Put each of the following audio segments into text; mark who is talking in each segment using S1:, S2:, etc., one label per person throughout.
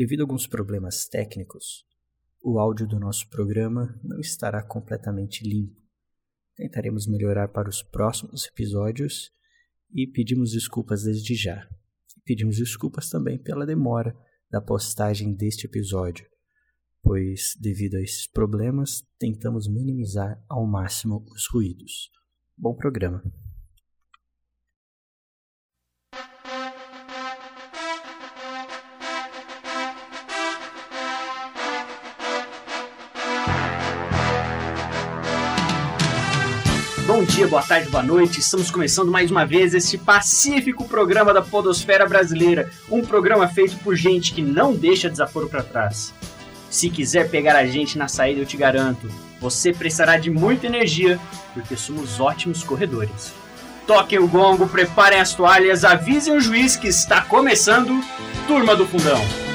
S1: Devido a alguns problemas técnicos, o áudio do nosso programa não estará completamente limpo. Tentaremos melhorar para os próximos episódios e pedimos desculpas desde já. Pedimos desculpas também pela demora da postagem deste episódio, pois, devido a esses problemas, tentamos minimizar ao máximo os ruídos. Bom programa!
S2: Dia, boa tarde, boa noite. Estamos começando mais uma vez esse pacífico programa da Podosfera Brasileira. Um programa feito por gente que não deixa desaforo para trás. Se quiser pegar a gente na saída, eu te garanto, você precisará de muita energia, porque somos ótimos corredores. Toquem o gongo, preparem as toalhas, avisem o juiz que está começando Turma do Fundão.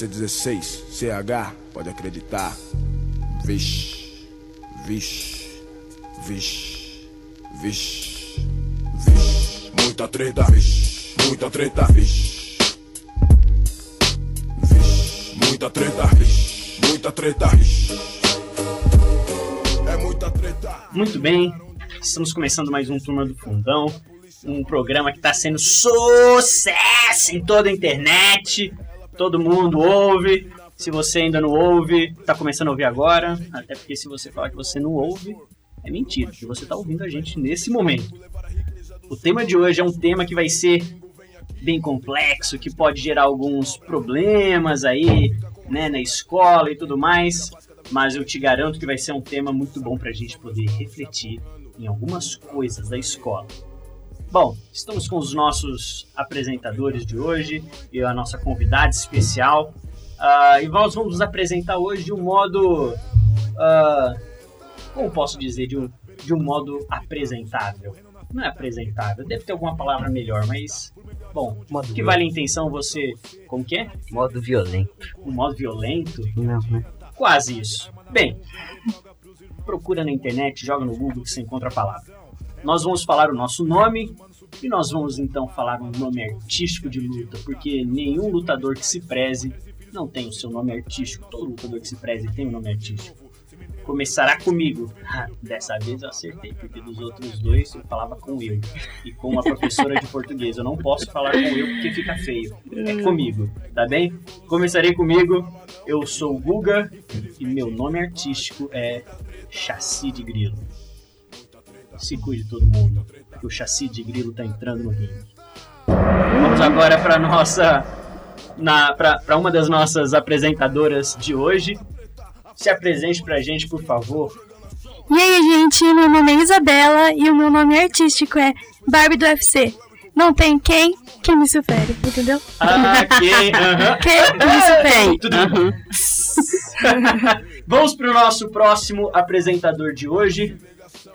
S3: APC-16, CH, pode acreditar. Vixe, vixe, vixe, vixe, vixe. Muita treta, vixe, muita treta, vixe. Vixe, muita treta, vixe, muita treta, vixe. É muita treta.
S2: Muito bem, estamos começando mais um Turma do Fundão, um programa que está sendo sucesso em toda a internet. Todo mundo ouve. Se você ainda não ouve, está começando a ouvir agora. Até porque se você falar que você não ouve, é mentira, porque você está ouvindo a gente nesse momento. O tema de hoje é um tema que vai ser bem complexo, que pode gerar alguns problemas aí, né, na escola e tudo mais. Mas eu te garanto que vai ser um tema muito bom para a gente poder refletir em algumas coisas da escola. Bom, estamos com os nossos apresentadores de hoje e a nossa convidada especial. Ah, e nós vamos nos apresentar hoje de um modo. ah, como posso dizer? De um, de um modo apresentável. Não é apresentável, deve ter alguma palavra melhor, mas. Bom,
S4: Modo
S2: que vale a intenção você. Como que é?
S4: Modo violento.
S2: Um modo violento?
S4: Não, né?
S2: Quase isso. Bem, procura na internet, joga no Google que você encontra a palavra. Nós vamos falar o nosso nome e nós vamos então falar um nome artístico de luta, porque nenhum lutador que se preze não tem o seu nome artístico. Todo lutador que se preze tem um nome artístico. Começará comigo. Dessa vez eu acertei, porque dos outros dois eu falava com eu e com uma professora de português. Eu não posso falar com eu porque fica feio. É comigo, tá bem? Começarei comigo. Eu sou o Guga e meu nome artístico é Chassi de Grilo. Se cuide todo mundo, que o Chassi de Grilo tá entrando no ringue. Vamos agora para nossa na para uma das nossas apresentadoras de hoje. Se apresente pra gente, por favor.
S5: E aí, gente, meu nome é Isabela e o meu nome artístico é Barbie do UFC. Não tem quem que me supere, entendeu?
S2: Ah, ok. aham.
S5: Quem que me supere?
S2: Tudo bem. Vamos pro nosso próximo apresentador de hoje.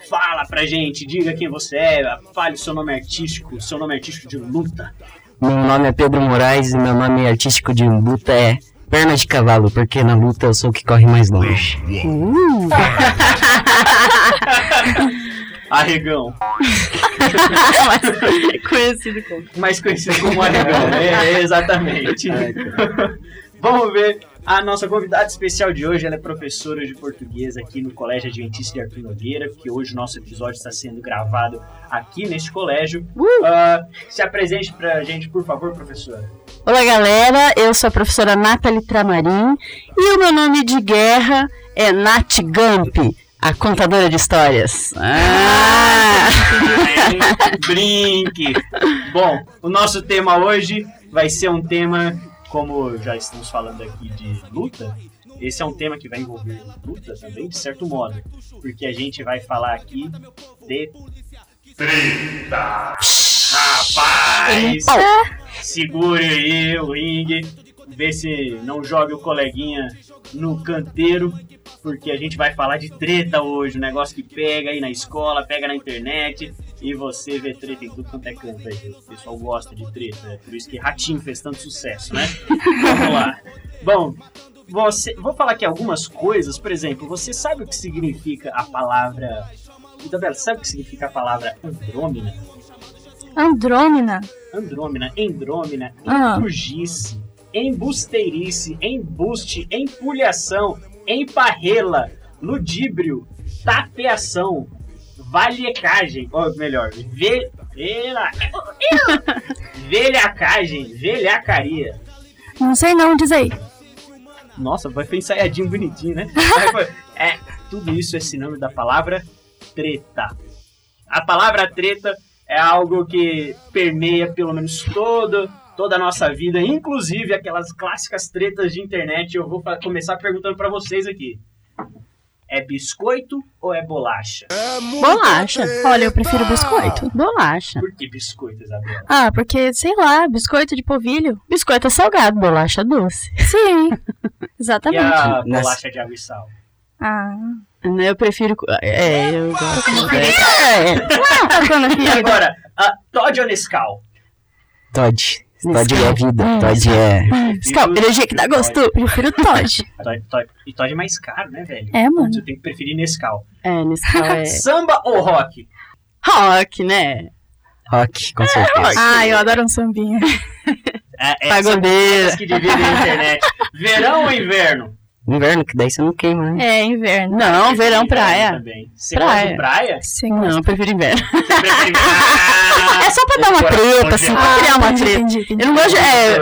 S2: Fala pra gente, diga quem você é, fale o seu nome artístico, seu nome artístico de luta.
S4: Meu nome é Pedro Moraes e meu nome artístico de luta é Perna de Cavalo, porque na luta eu sou o que corre mais longe.
S2: Arregão,
S5: É conhecido como.
S2: mais conhecido como Arregão. É, exatamente. Vamos ver a nossa convidada especial de hoje. É professora de português aqui no Colégio Adventista de Arthur Nogueira, que hoje o nosso episódio está sendo gravado aqui neste colégio. Ah, se apresente pra gente, por favor, professora.
S5: Olá, galera. Eu sou a professora Nathalie Tramarim e o meu nome de guerra é Nat Gump, a contadora de histórias. Ah!
S2: Brinque! Bom, o nosso tema hoje vai ser um tema, como já estamos falando aqui de luta, esse é um tema que vai envolver luta também, de certo modo, porque a gente vai falar aqui de. Treta! Rapaz! Segure aí o ringue. ver se não joga o coleguinha no canteiro, porque a gente vai falar de treta hoje, um negócio que pega aí na escola, pega na internet, e você vê treta em tudo quanto é canto aí. O pessoal gosta de treta, é por isso que Ratinho fez tanto sucesso, né? Vamos lá. Bom, você, vou falar aqui algumas coisas, por exemplo, você sabe o que significa a palavra. Isabela, sabe o que significa a palavra andrômina?
S6: Andrômina.
S2: Andrômina, endrômina,
S6: Ah.
S2: empugice, embusteirice, embuste, empulhação, emparrela, ludíbrio, tapeação, valhecagem, ou melhor, ve, vela, velhacagem, velhacaria.
S6: Não sei não, diz aí.
S2: Nossa, vai foi ensaiadinho bonitinho, né? Foi- é, tudo isso é sinônimo da palavra treta. A palavra treta é algo que permeia pelo menos todo, toda a nossa vida, inclusive aquelas clássicas tretas de internet. Eu vou começar perguntando pra vocês aqui. É biscoito ou é bolacha?
S5: Bolacha.
S6: Olha, eu prefiro biscoito.
S5: Bolacha.
S2: Por que biscoito, Isabela?
S6: Ah, porque, sei lá, biscoito de polvilho.
S5: Biscoito é salgado, bolacha doce.
S6: Sim,
S2: E
S6: exatamente.
S2: a
S4: Nas-
S2: bolacha de água e sal?
S6: Ah,
S5: Eu prefiro. É, eu gosto. É,
S2: E
S6: aqui.
S2: agora, a Todd ou Nescau?
S4: Todd. Todd é vida. Todd é.
S5: Scal, energia que dá gosto.
S6: Prefiro Todd.
S2: E Todd é mais caro, né, velho?
S6: É, mano.
S2: Você tem que preferir Nescau.
S5: É, nesse caso é.
S2: Samba ou rock?
S5: Rock, né?
S4: Rock, com certeza.
S6: Ah, eu adoro um sambinha.
S2: É,
S5: Pagodeira.
S2: essas que dividem a internet. Verão ou inverno?
S4: Inverno, que daí você não queima, né?
S6: É, inverno.
S5: Não, verão, praia.
S2: Também. Você
S5: Praia.
S2: gosta de praia?
S6: Sim,
S5: Não, eu prefiro inverno.
S2: Você prefere... Ah,
S5: É só pra dar uma treta, assim, pra criar uma treta.
S6: entendi, entendi.
S5: Eu não gosto de. É,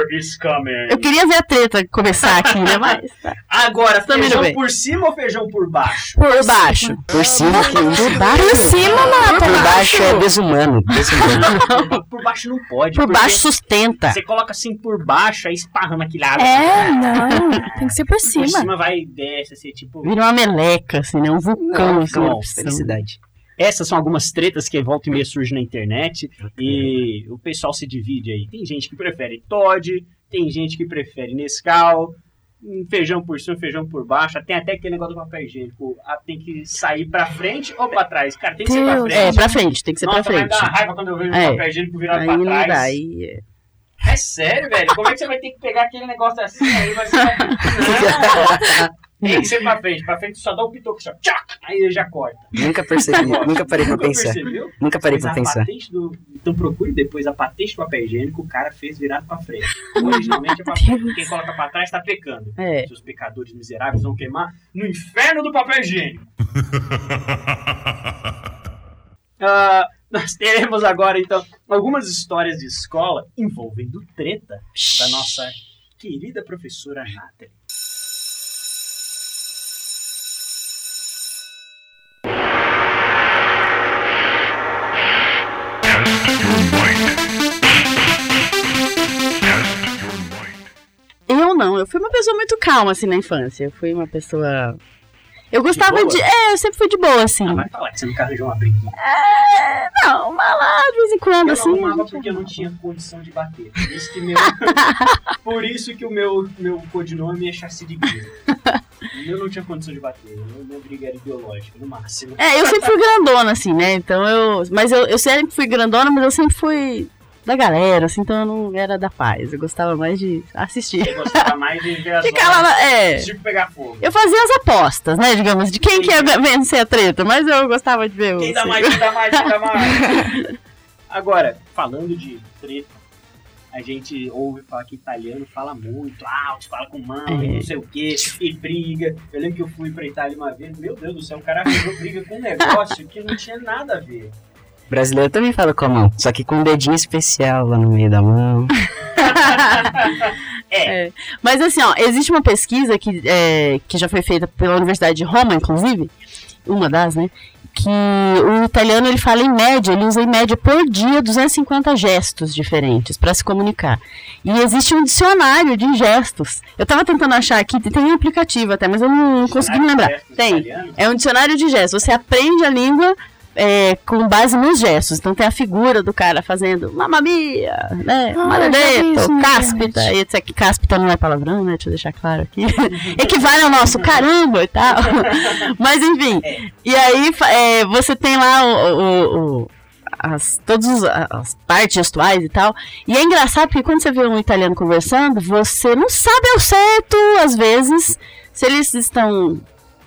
S5: eu queria ver a treta começar aqui, né? Mas. tá.
S2: Agora,
S5: Também
S2: feijão por cima ou feijão por baixo?
S5: Por baixo.
S4: Por cima que
S5: Por baixo.
S6: Por cima, mano.
S4: Por baixo é desumano. Desumano.
S2: Por, por baixo não pode.
S5: Por baixo sustenta.
S2: Você coloca assim por baixo, aí esparrama aquele água.
S6: É, não. Tem que ser por
S2: Por
S6: cima.
S2: Vai e desce, assim, tipo...
S5: Vira uma meleca, assim, né? Um vulcão, assim.
S2: não,
S5: opção.
S4: Felicidade.
S2: Essas são algumas tretas que volta e meia surgem na internet e o pessoal se divide aí. Tem gente que prefere Todd, tem gente que prefere Nescau, um feijão por cima, feijão por baixo. Tem até aquele negócio do papel higiênico. Ah, Tem que sair pra frente ou pra trás? Cara, tem que ser pra
S6: Deus.
S2: frente.
S5: É, pra frente, tem que ser
S2: Nossa,
S5: pra
S2: vai
S5: frente.
S2: dar raiva quando eu vejo
S5: É.
S2: o papel higiênico virado pra trás.
S5: dá, aí. É.
S2: Sério, velho? Como é que você vai ter que pegar aquele negócio assim aí? Vai ser... Não. Tem que ser pra frente. Pra frente só dá um pitoco só. Tchac! Aí ele já corta.
S4: Nunca percebi. Nunca parei pra
S2: Nunca
S4: pensar.
S2: percebeu?
S4: Nunca parei pra pensar.
S2: do... Então procure depois a patente do papel higiênico, o cara fez virado pra frente. Originalmente é pra frente. Quem coloca pra trás tá pecando.
S5: É.
S2: Seus pecadores miseráveis vão queimar no inferno do papel higiênico. Ah, nós teremos agora, então, algumas histórias de escola envolvendo treta da nossa querida professora Nathalie.
S5: Eu não, eu fui uma pessoa muito calma, assim, na infância. Eu fui uma pessoa. Eu gostava
S2: boa?
S5: de. É, eu sempre fui de boa, assim.
S2: Ah, vai falar que você nunca arranjou uma briguinha.
S5: Não, mas lá de vez em quando,
S2: Eu
S5: assim.
S2: não arrumava porque eu não tinha condição de bater. Por isso que, meu... Por isso que o meu, meu codinome é chassi de guia. Eu não tinha condição de bater. Eu minha briga era ideológica, no máximo.
S5: É, eu sempre fui grandona, assim, né? Então eu. Mas eu, eu sempre fui grandona, mas eu sempre fui da galera, assim, então eu não era da paz. Eu gostava mais de assistir.
S2: Eu gostava mais de ver as
S5: lá, na- é.
S2: Tipo pegar fogo.
S5: Eu fazia as apostas, né? Digamos, de quem que ia vencer a treta, mas eu gostava de ver o.
S2: Quem dá mais, quem dá mais, quem dá mais. Agora, falando de treta, a gente ouve falar que italiano fala muito alto, fala com mão e
S5: É.
S2: não sei o que, e briga. Eu lembro que eu fui pra Itália uma vez, meu Deus do céu, o cara arranjou briga com um negócio que não tinha nada a ver.
S4: Brasileiro também fala com a mão, só que com um dedinho especial lá no meio da mão.
S2: É,
S5: Mas assim, ó, existe uma pesquisa que, é, que já foi feita pela Universidade de Roma, inclusive, uma das, né? Que o italiano ele fala em média, ele usa em média por dia 250 gestos diferentes para se comunicar. E existe um dicionário de gestos. Eu tava tentando achar aqui, tem um aplicativo até, mas eu não consegui me lembrar. Tem. É um dicionário de gestos. Você aprende a língua é, com base nos gestos. Então tem a figura do cara fazendo Mamma Mia, né?
S6: Ah, na
S5: cáspita, etc. Cáspita não é palavrão, né? Deixa eu deixar claro aqui. Equivale ao nosso caramba e tal. Mas enfim. E aí é, você tem lá o, o- o- as, todas as partes gestuais e tal. E é engraçado porque quando você vê um italiano conversando, você não sabe ao certo, às vezes, se eles estão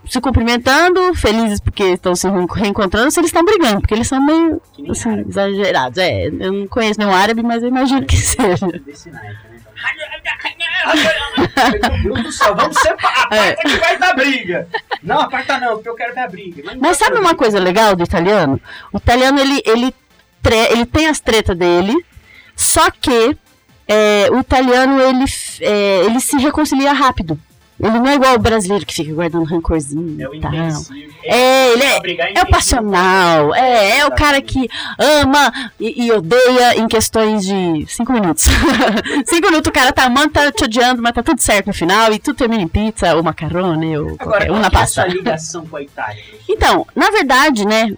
S5: se cumprimentando, felizes porque estão se reen- reencontrando, se eles estão brigando, porque eles são meio assim,
S2: árabe,
S5: exagerados. É, eu não conheço nenhum árabe, mas eu imagino que seja.
S2: naipe, né? Meu Deus do céu, vamos separar.
S5: É.
S2: Aparta que vai dar briga. Não, aparta não, porque eu quero a briga. não
S5: Mas sabe uma
S2: dar
S5: coisa legal do italiano? O italiano, ele, ele, ele tem as tretas dele, só que é, o italiano, ele, é, ele se reconcilia rápido. Ele não é igual o brasileiro que fica guardando rancorzinho
S2: É o
S5: tal. É, ele é, é o passional, é, é o cara que ama e, e odeia em questões de cinco minutos. cinco minutos o cara tá amando, tá te odiando, mas tá tudo certo no final e tudo termina em pizza ou macarrone ou
S2: Agora,
S5: qualquer,
S2: que é
S5: pasta.
S2: sua ligação com a Itália?
S5: Então, na verdade, né,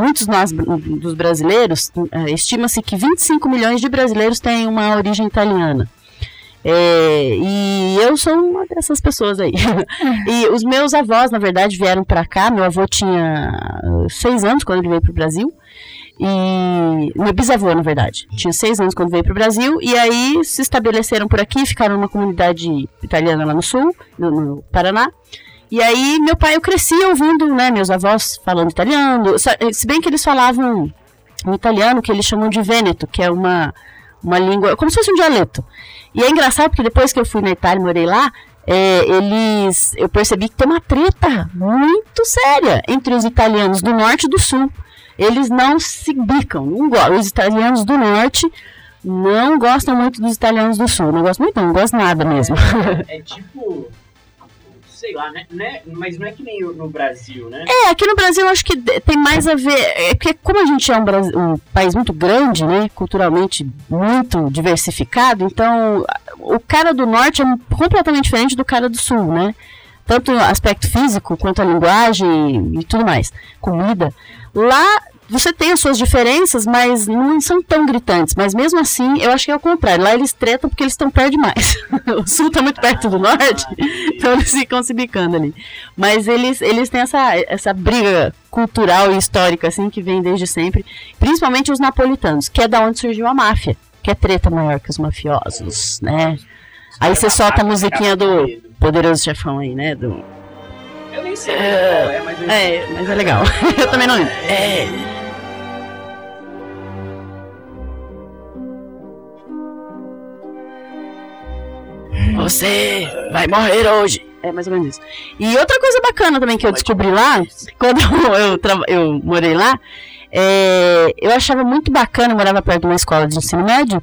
S5: muitos nós dos brasileiros, eh, estima-se que 25 milhões de brasileiros têm uma origem italiana. É, e eu sou uma dessas pessoas aí. e os meus avós, na verdade, vieram pra cá. Meu avô tinha ah, seis anos quando ele veio pro Brasil. E meu bisavô, na verdade, tinha seis anos quando veio pro Brasil. E aí se estabeleceram por aqui, ficaram numa comunidade italiana lá no sul, no, no Paraná. E aí, meu pai, eu cresci ouvindo, né, meus avós falando italiano. Se bem que eles falavam um italiano que eles chamam de vêneto, que é uma, uma língua, como se fosse um dialeto. E é engraçado porque depois que eu fui na Itália, morei lá, é, eles, eu percebi que tem uma treta muito séria entre os italianos do norte e do sul. Eles não se bicam, os italianos do norte não gostam muito dos italianos do sul. Não gostam muito, não, gostam nada mesmo.
S2: É tipo. Sei lá, né? né? Mas não é que nem no Brasil, né?
S5: É, aqui no Brasil eu acho que tem mais a ver. É porque como a gente é um, Bras- um país muito grande, né? Culturalmente muito diversificado, então o cara do norte é completamente diferente do cara do sul, né? Tanto aspecto físico quanto a linguagem e tudo mais. Comida. Lá você tem as suas diferenças, mas não são tão gritantes. Mas mesmo assim, eu acho que é o contrário. Lá eles tretam porque eles estão perto demais. o sul está muito perto do norte, então eles ficam se bicando ali. Mas eles, eles têm essa, essa briga cultural e histórica, assim, que vem desde sempre. Principalmente os napolitanos, que é da onde surgiu a máfia. Que é treta maior que os mafiosos, né? Aí você solta a musiquinha do Poderoso Chefão aí, né? Do...
S2: Eu nem sei qual é, mas
S5: É, mas é legal. Eu também não lembro. É. Você vai morrer hoje. É mais ou menos isso. E outra coisa bacana também que eu descobri lá, quando eu, eu morei lá, é, eu achava muito bacana, eu morava perto de uma escola de ensino médio,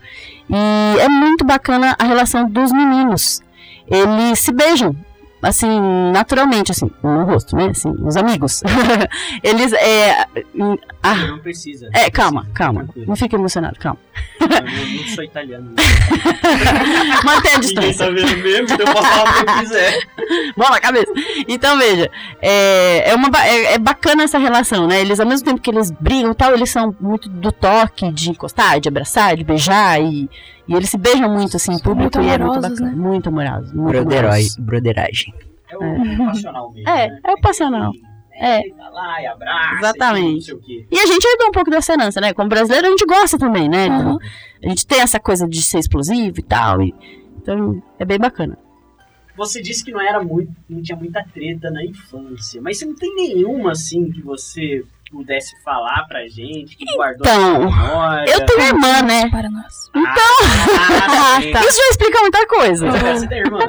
S5: e é muito bacana a relação dos meninos. Eles se beijam, assim, naturalmente, assim, no rosto, né? Assim, os amigos. Eles, é. ah,
S2: Não precisa.
S5: é,
S2: não
S5: calma,
S2: precisa,
S5: calma.
S2: tranquilo.
S5: Não fique emocionado, calma.
S2: Eu não, sou italiano.
S5: Mantém a
S2: Ninguém
S5: distância.
S2: tá vendo mesmo, então eu posso falar o que eu quiser.
S5: Na cabeça. Então, veja, é, é, uma, é, é bacana essa relação, né? Eles, ao mesmo tempo que eles brigam e tal, eles são muito do toque, de encostar, de abraçar, de beijar, e, e eles se beijam muito, assim, em público,
S6: muito
S5: e é muito bacana.
S6: né?
S5: Muito amorosos. Muito
S4: Broderói,
S5: amorosos.
S4: broderagem.
S2: É o passional mesmo.
S5: É,
S2: né?
S5: é o passional. É.
S2: Tá lá e abraça.
S5: Exatamente.
S2: E não sei o quê.
S5: E a gente herdou um pouco dessa herança, né? Como brasileiro, a gente gosta também, né? Então,
S6: Uhum.
S5: a gente tem essa coisa de ser explosivo e tal, e, então é bem bacana.
S2: Você disse que não era muito, não tinha muita treta na infância, mas você não tem nenhuma assim que você pudesse falar pra gente, que guardou
S5: Então. Eu tenho irmã, né?
S6: Para nós.
S2: Ah, sim.
S5: Isso já explica muita coisa.
S2: Você tem irmã?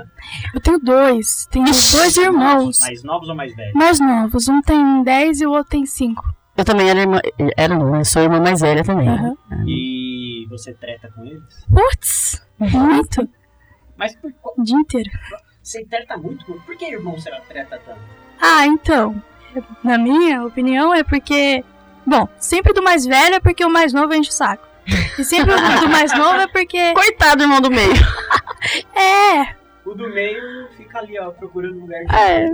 S6: Eu tenho dois. Tenho dois irmãos.
S2: Mais novos ou mais velhos?
S6: Mais novos. Um tem 10 e o outro tem 5.
S5: Eu também era irmã. Era não, eu sou irmã mais velha também.
S6: Aham.
S2: E você treta com eles?
S6: Putz, muito.
S2: Mas por, qual-
S6: O dia inteiro.
S2: você treta muito? com- Por que irmão será treta tanto?
S6: Ah, então. Na minha opinião é porque. Bom, sempre do mais velho é porque o mais novo enche o saco. E sempre o do mais novo é porque.
S5: Coitado, irmão do meio.
S6: É!
S2: O do meio fica ali, ó, procurando lugar de.
S5: É.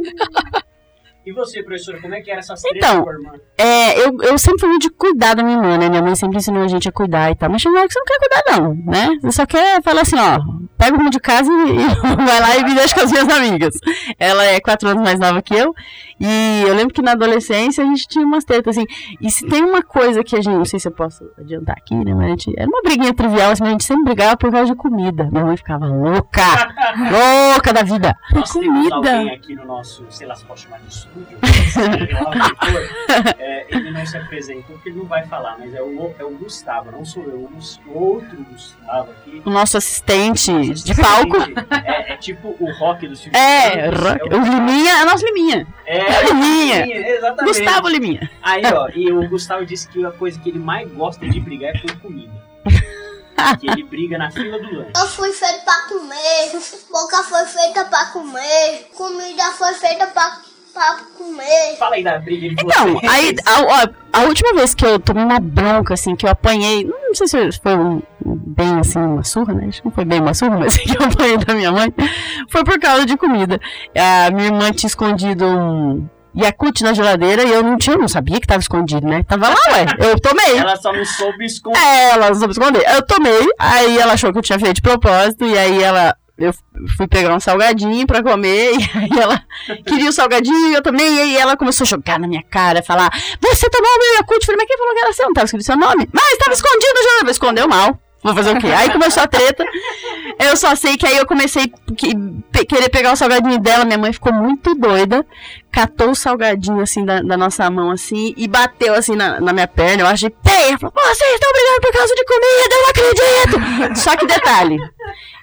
S2: E você, professora, como é que era essas
S5: Então,
S2: com a irmã?
S5: É, eu, eu sempre fui de cuidar da minha irmã, né? Minha mãe sempre ensinou a gente a cuidar e tal. Mas uma hora que você não quer cuidar, não, né? Você só quer falar assim, ó, pega o rumo de casa e, vai lá e me deixa com as minhas amigas. Ela é quatro anos mais nova que eu. E eu lembro que na adolescência a gente tinha umas tretas, assim. E se tem uma coisa que a gente, não sei se eu posso adiantar aqui, né? Mas a gente, era uma briguinha trivial, assim, mas a gente sempre brigava por causa de comida. Minha mãe ficava louca, louca da vida.
S2: Nós temos
S6: comida.
S2: alguém aqui no nosso, sei lá se posso chamar de estúdio, lá. É, ele não se apresentou porque ele não vai falar, mas é o, é o Gustavo, não sou eu, o outro Gustavo aqui.
S5: O nosso assistente
S2: Nosso
S5: de palco.
S2: assistente. É, é tipo o rock do Silvio
S5: É, rock-
S2: é
S5: o Liminha, é o nosso Liminha.
S2: É,
S5: Liminha.
S2: exatamente.
S5: Gustavo Liminha.
S2: Aí, ó, e o Gustavo disse que a coisa que ele mais gosta de brigar é por comida. que ele briga na fila do lanche.
S7: Eu fui feito pra comer, boca foi feita pra comer, comida foi feita pra, comer.
S2: Fala aí da briga de
S5: Então,
S2: vocês.
S5: aí, a, ó, a última vez que eu tomei uma bronca, assim, que eu apanhei, não sei se foi um- bem assim, uma surra, né? Acho que não foi bem uma surra, mas que eu apanhei da minha mãe, foi por causa de comida. A minha irmã tinha escondido um Yakult na geladeira e eu não tinha, não sabia que tava escondido, né? Tava lá, ué. Eu tomei.
S2: Ela só não soube esconder.
S5: É, ela não soube esconder. Eu tomei, aí ela achou que eu tinha feito de propósito, e aí ela. Eu fui pegar um salgadinho pra comer, e aí ela queria o salgadinho, eu também, e aí ela começou a jogar na minha cara, falar: Você tomou o meu Yakult? Eu falei, mas quem falou que era seu? Não tava escrito seu nome? Mas tava escondido já, escondeu mal. Vou fazer o quê? Aí começou a treta. Eu só sei que aí eu comecei que- pe- querer pegar o salgadinho dela. Minha mãe ficou muito doida. Catou o salgadinho assim da, da nossa mão assim e bateu assim na, na minha perna. Eu achei. Falou, vocês estão brigando por causa de comida, eu não acredito. Só que detalhe.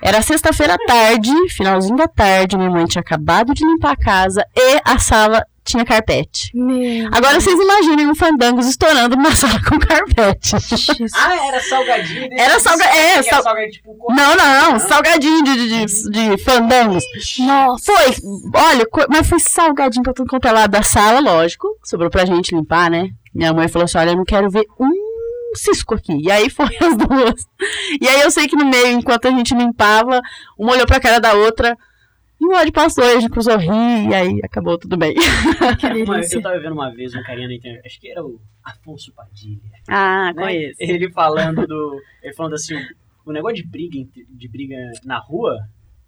S5: Era sexta-feira à tarde, finalzinho da tarde. Minha mãe tinha acabado de limpar a casa e a sala tinha carpete.
S6: Meu
S5: Agora vocês imaginem um fandangos estourando numa sala com carpete.
S2: Ah, era salgadinho. desse-
S5: Era salga- é,
S2: Era
S5: sal-
S2: salgadinho tipo... com-
S5: Não, não, salgadinho de, de, de, de fandangos.
S6: Nossa.
S5: Foi, olha, mas foi salgadinho pra tudo quanto é lado da sala, lógico. Sobrou pra gente limpar, né? Minha mãe falou assim: olha, eu não quero ver um cisco aqui. E aí foi as duas. E aí eu sei que no meio, enquanto a gente limpava, uma olhou pra cara da outra. E o ódio passou, a gente cruzou rir, e aí acabou tudo bem.
S6: Delícia.
S2: eu tava vendo uma vez um carinha na internet, acho que era o Afonso Padilha.
S5: Ah,
S2: né? Ele falando do. Ele falando assim, o, negócio de briga, de briga na rua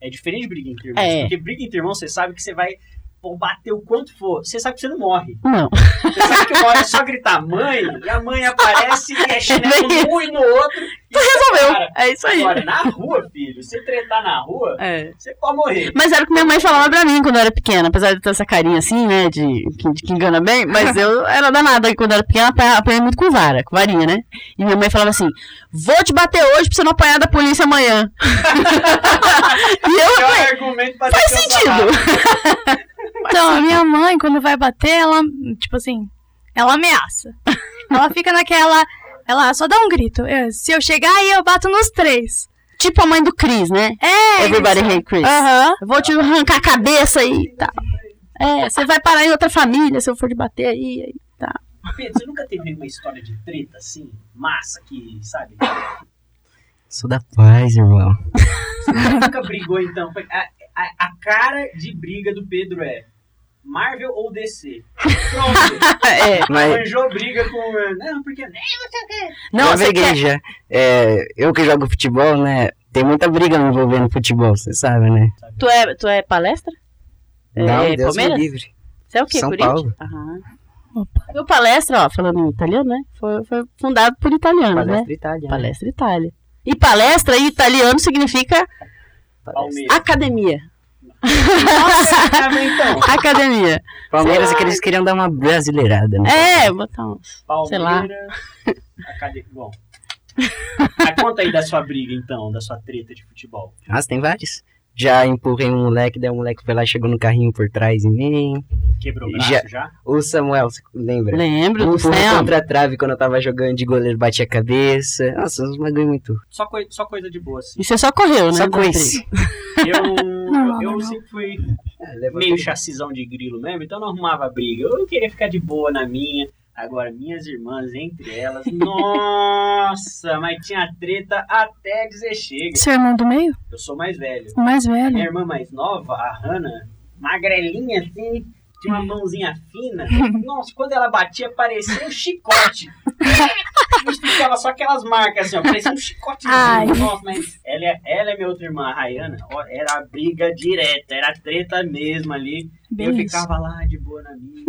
S2: é diferente de briga entre irmãos.
S5: É.
S2: Porque briga entre irmãos, você sabe que você vai pô, bater o quanto for. Você sabe que você não morre.
S5: Não.
S2: Você sabe que uma hora é só gritar mãe, e a mãe aparece e é chinelo num e no outro. E
S5: Resolveu.
S2: Cara,
S5: É isso aí.
S2: Agora, na rua, filho, você tretar na rua,
S5: É.
S2: você pode morrer.
S5: Mas era o que minha mãe falava pra mim quando eu era pequena, apesar de ter essa carinha assim, né, de que, de que engana bem, mas eu era danada quando eu era pequena, apanha- apanhei muito com vara, com varinha, né? E minha mãe falava assim: vou te bater hoje pra você não apanhar da polícia amanhã. e eu apanhei.
S2: argumento pra
S5: Faz sentido.
S6: Então, a minha mãe, quando vai bater, ela, tipo assim, ela ameaça. Ela fica naquela. Ela só dá um grito. Eu- se eu chegar aí, eu bato nos três.
S5: Tipo a mãe do Chris, né?
S6: É.
S5: Everybody
S6: isso.
S5: Hate Chris.
S6: Aham.
S5: Eu vou te arrancar a cabeça e tal. É, você vai parar em outra família se eu for te bater aí. aí tá.
S2: Pedro, você nunca teve uma história de treta assim, massa, que, sabe?
S4: Sou da paz, irmão.
S2: Você nunca brigou, então? A, a, a cara de briga do Pedro é Marvel ou DC? Pronto.
S5: É.
S4: Mas
S2: Arranjou briga com. Não, porque.
S5: Não,
S4: já
S5: você quer...
S4: É, eu que jogo futebol, né? Tem muita briga me envolvendo futebol, você sabe, né?
S5: Tu é, tu é palestra?
S4: Não,
S5: é,
S4: Deus me
S5: Palmeiras?
S4: livre.
S5: Você é o quê?
S4: São
S5: Corinthians?
S4: Paulo.
S5: Aham. Meu palestra, ó, falando em italiano, né? Foi, foi fundado por italianos, né?
S4: Palestra Itália. né?
S5: Palestra Itália. E palestra em italiano significa
S2: Palmeiras.
S5: academia.
S2: Nossa, então.
S5: Academia.
S4: Palmeiras é que eles queriam dar uma brasileirada, né?
S5: É, botar uns. Sei lá.
S2: Palmeiras. Acade... Bom. Conta aí da sua briga, então, da sua treta de futebol.
S4: Nossa, tem vários. Já empurrei um moleque, daí o moleque foi lá e chegou no carrinho por trás em mim.
S2: Quebrou o braço
S4: Já.
S2: já?
S4: O Samuel, você lembra?
S5: Lembro do
S4: empurrou
S5: Sam.
S4: contra a trave quando eu tava jogando de goleiro, bati a cabeça. Nossa, uns bagulho muito.
S2: Só, coi- só coisa de boa, assim.
S5: E você só correu, né?
S4: Só
S5: briga.
S2: Eu,
S6: Não,
S2: eu
S6: não.
S2: sempre fui
S4: É,
S2: meio chassizão de grilo mesmo, então não arrumava briga. Eu queria ficar de boa na minha. Agora, minhas irmãs, entre elas, nossa, mas tinha treta até dizer chega.
S6: Seu irmão do meio?
S2: Eu sou mais velho.
S6: Mais
S2: Minha
S6: velho?
S2: irmã mais nova, a Hannah, magrelinha assim, tinha uma mãozinha fina. Nossa, quando ela batia, parecia um chicote. Ficava só aquelas marcas assim, ó, parecia um chicotezinho.
S6: Ai.
S2: Nossa, mas ela é, ela é minha outra irmã, a Rayana, ó, era briga direta, era treta mesmo ali.
S6: Bem
S2: eu
S6: isso.
S2: ficava lá de boa na minha.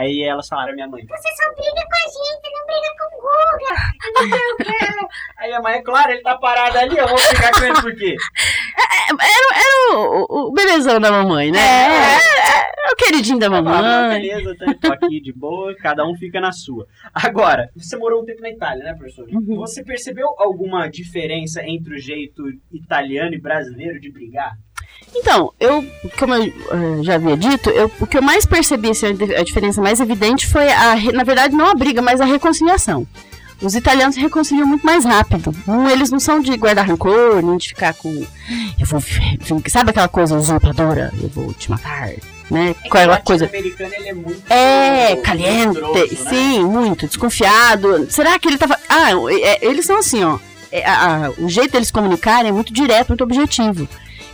S2: Aí elas falaram, minha mãe,
S7: Você só briga com a gente, não briga com o Guga.
S2: Aí a mãe, é claro, ele tá parado ali, eu vou ficar com ele por quê?
S5: Era o, o, o bebezão da mamãe, né?
S6: É.
S5: É, é o queridinho da
S2: Ah,
S5: mamãe.
S2: beleza, tá, tô aqui de boa, cada um fica na sua. Agora, você morou um tempo na Itália, né, professor?
S5: Uhum.
S2: Você percebeu alguma diferença entre o jeito italiano e brasileiro de brigar?
S5: Então, eu, como eu eh, já havia dito, eu, o que eu mais percebi, assim, a di- a diferença mais evidente foi, a, na verdade, não a briga, mas a reconciliação. Os italianos se reconciliam muito mais rápido. Não, eles não são de guardar rancor, nem de ficar com. Eu vou. Sabe aquela coisa usurpadora? Eu vou te matar, né?
S2: É o
S5: coisa.
S2: latino-americano, ele é muito...
S5: É,
S2: muito
S5: caliente,
S2: grosso, né?
S5: sim, muito, desconfiado. Será que ele tava. Ah, é, eles são assim, ó. é, o jeito deles comunicarem é muito direto, muito objetivo.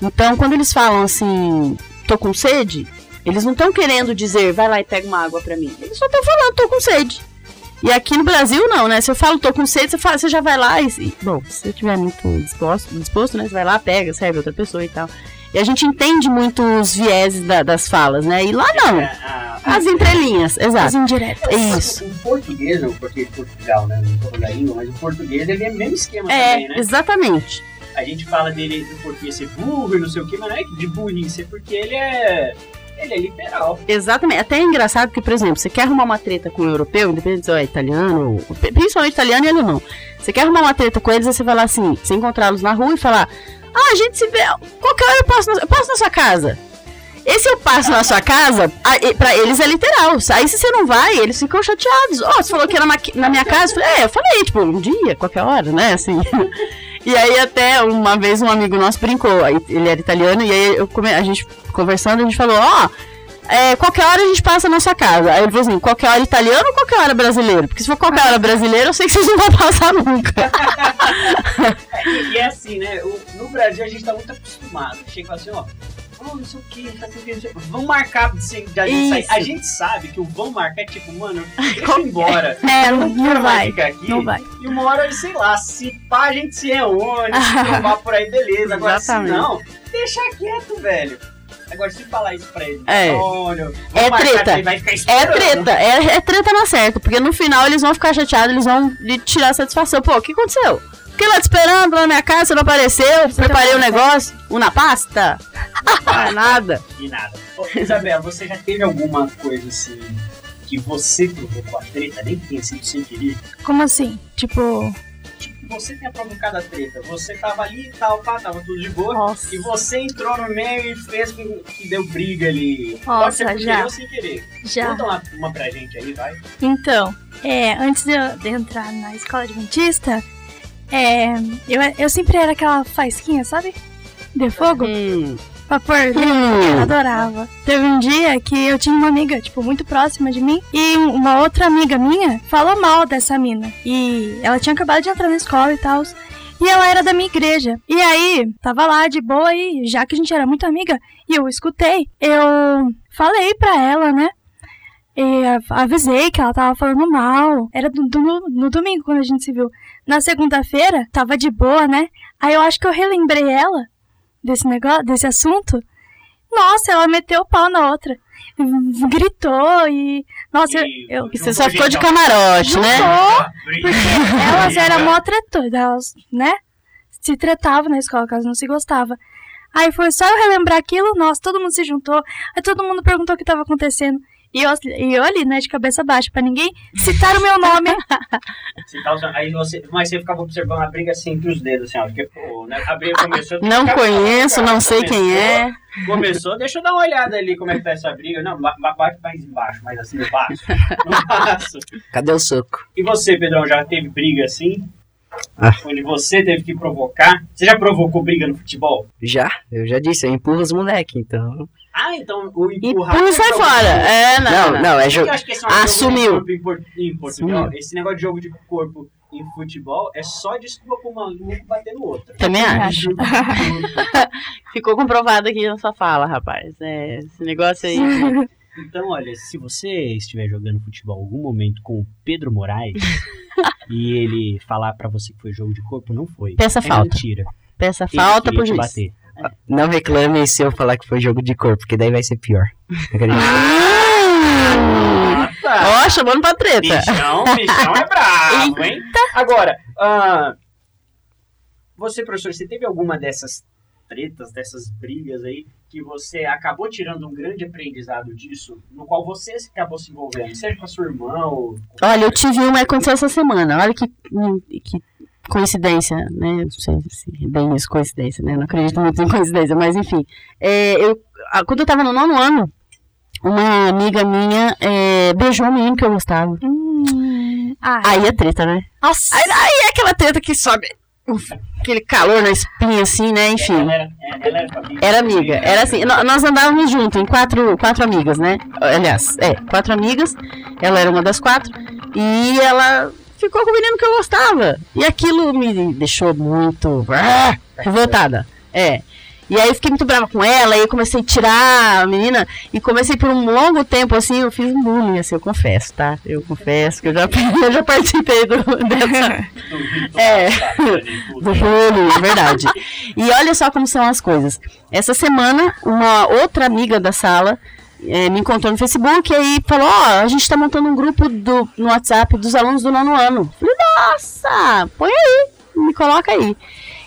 S5: Então, quando eles falam assim, tô com sede, eles não estão querendo dizer, vai lá e pega uma água pra mim. Eles só estão falando, tô com sede. E aqui no Brasil, não, né? Se eu falo, tô com sede, você, fala, você já vai lá e. Bom, se você estiver muito disposto, disposto, né? Você vai lá, pega, serve outra pessoa e tal. E a gente entende muito os vieses da- das falas, né? E lá não.
S2: É, a-
S5: As entrelinhas,
S6: As
S5: exato.
S6: indiretas.
S5: Isso.
S2: O português, o português de Portugal, né? Não tô falando da língua, mas o português ele é o mesmo esquema
S5: É,
S2: também, né?
S5: exatamente.
S2: A gente fala dele do português ser burro e não sei o que, mas não é de burrice, é porque ele é. Ele é literal.
S5: Exatamente. Até é engraçado que, por exemplo, você quer arrumar uma treta com um europeu, independente se é italiano, principalmente italiano e alemão. Você quer arrumar uma treta com eles, aí você vai lá assim, você encontrá-los na rua e falar: Ah, a gente se vê. Qualquer hora eu passo na, eu passo na sua casa. Esse eu passo na sua casa, a- pra eles é literal. Aí se você não vai, eles ficam chateados. Ó, você falou que era na, na minha casa. Eu falei, é, eu falei, tipo, um dia, qualquer hora, né? Assim. E aí até uma vez um amigo nosso brincou, ele era italiano, e aí come- a gente conversando, a gente falou, ó, é, qualquer hora a gente passa na sua casa. Aí ele falou assim, qualquer hora italiano ou qualquer hora brasileiro? Porque se for qualquer hora brasileiro, eu sei que vocês não vão passar nunca.
S2: E, e é assim, né? o- no Brasil a gente tá muito acostumado. Chega assim, ó. Oh, não sei o que, não sei o que, não sei o que. Vão marcar de se- de a gente sair. A gente sabe que o vão marcar é tipo, mano, deixa eu ir embora.
S6: É,
S2: Eu
S6: não,
S2: não
S6: não vai.
S2: ficar aqui.
S6: Não vai.
S2: E uma hora, sei lá, se pá, a gente se reúne, se trombar por aí, beleza. Agora, se
S5: Exatamente.
S2: não, deixa quieto, velho. Agora, se falar isso pra ele,
S5: É.
S2: olha,
S5: É treta.
S2: ele vai ficar
S5: É treta, é, é treta na certa, porque no final eles vão ficar chateados, eles vão lhe tirar satisfação. Pô, o que aconteceu? Fiquei lá te esperando lá na minha casa, você não apareceu, preparei o negócio, uma pasta. Não é nada.
S2: E nada. Ô, Isabela, você já teve alguma coisa assim que você provocou a treta, nem que tenha sido sem querer?
S6: Como assim? Tipo,
S2: Tipo, você tenha provocado a treta. Você tava ali e tal, pá, tava tudo de boa.
S6: nossa.
S2: E você entrou no meio e fez com que deu briga ali. Pode
S6: Nossa,
S2: ser por
S6: já.
S2: querer ou sem querer.
S6: Já.
S2: Conta uma, uma pra gente aí, vai.
S6: Então, é, antes de eu, de eu entrar na escola adventista, é, eu, eu sempre era aquela faisquinha, sabe? De fogo,
S5: Hum,
S6: pra pôr Eu
S5: hum.
S6: adorava. Teve um dia que eu tinha uma amiga, tipo, muito próxima de mim, e uma outra amiga minha falou mal dessa mina. E ela tinha acabado de entrar na escola e tal. E ela era da minha igreja. E aí, tava lá de boa e já que a gente era muito amiga, e eu escutei, eu falei pra ela, né? E avisei que ela tava falando mal. Era do- do- no domingo quando a gente se viu. Na segunda-feira, tava de boa, né? Aí eu acho que eu relembrei ela desse negócio, desse assunto. Nossa, ela meteu o pau na outra. Gritou e. Nossa,
S2: E-
S6: eu.
S5: E você só ficou de camarote, né?
S6: Porque elas eram mó tretoras, elas, né? Se tretavam na escola, caso não se gostava. Aí foi só eu relembrar aquilo, nossa, todo mundo se juntou. Aí todo mundo perguntou o que tava acontecendo. E eu, e eu ali, né, de cabeça baixa, pra ninguém citar o meu nome.
S2: Aí você, mas você ficava observando a briga assim entre os dedos, assim, ó. Porque, pô, né, a briga começou.
S5: Não conheço,
S2: cara,
S5: não sei quem
S2: começou-
S5: é.
S2: Começou, deixa eu dar uma olhada ali como é que tá essa briga. Não, ba- ba- bate mais embaixo, mais assim, no baixo. No baixo.
S4: Cadê o soco?
S2: E você, Pedrão, já teve briga assim?
S4: Ah.
S2: Onde você teve que provocar? Você já provocou briga no futebol?
S4: Já, eu já disse, eu empurro os moleque, então.
S2: Ah, então o empurrar.
S5: pum, sai fora. É, não.
S4: Não,
S5: não.
S4: não, é
S2: Eu
S4: jogo.
S2: acho que esse é um
S5: Assumiu.
S2: corpo em, em Portugal.
S5: Assumiu.
S2: Esse negócio de jogo de corpo em futebol é só desculpa pro maluco bater no outro.
S5: Também acho. Ficou comprovado aqui na sua fala, rapaz. É, esse negócio aí.
S2: Então, olha, se você estiver jogando futebol em algum momento com o Pedro Moraes e ele falar pra você que foi jogo de corpo, não foi.
S5: Peça
S2: é
S5: falta.
S2: mentira.
S5: Peça
S2: Ele
S5: falta pro juiz.
S2: bater.
S4: Não reclame se eu falar que foi jogo de corpo, porque daí vai ser pior.
S5: Ó, chamando pra treta.
S2: Bichão, bichão é bravo, hein? Agora, ah, você, professor, você teve alguma dessas tretas, dessas brigas aí, que você acabou tirando um grande aprendizado disso, no qual você acabou se envolvendo, seja com a sua irmã ou...
S5: Olha, eu tive uma que aconteceu essa semana. Olha que, que coincidência, né? Não sei se é bem isso, coincidência, né? Não acredito muito em coincidência, mas enfim. É, eu, quando eu tava no nono ano, uma amiga minha é, beijou um menino que eu gostava.
S6: Hum, ah,
S5: Aí é treta, né?
S6: nossa.
S5: Aí, aí é aquela treta que sobe aquele calor na espinha, assim, né? Enfim.
S2: Ela era, ela era amiga.
S5: Era amiga, era assim, nó- nós andávamos juntos, em quatro, quatro amigas, né? Aliás, é, quatro amigas, ela era uma das quatro, e ela ficou com o menino que eu gostava. E aquilo me deixou muito ah, revoltada. É. E aí eu fiquei muito brava com ela, e eu comecei a tirar a menina, e comecei por um longo tempo, assim, eu fiz um bullying, assim, eu confesso, tá? Eu confesso que eu já, eu já participei do, dessa, é, do bullying, é verdade. E olha só como são as coisas. Essa semana, uma outra amiga da sala eh, me encontrou no Facebook e aí falou: Ó, a gente tá montando um grupo do, no WhatsApp dos alunos do nono ano. Falei: Nossa, põe aí, me coloca aí.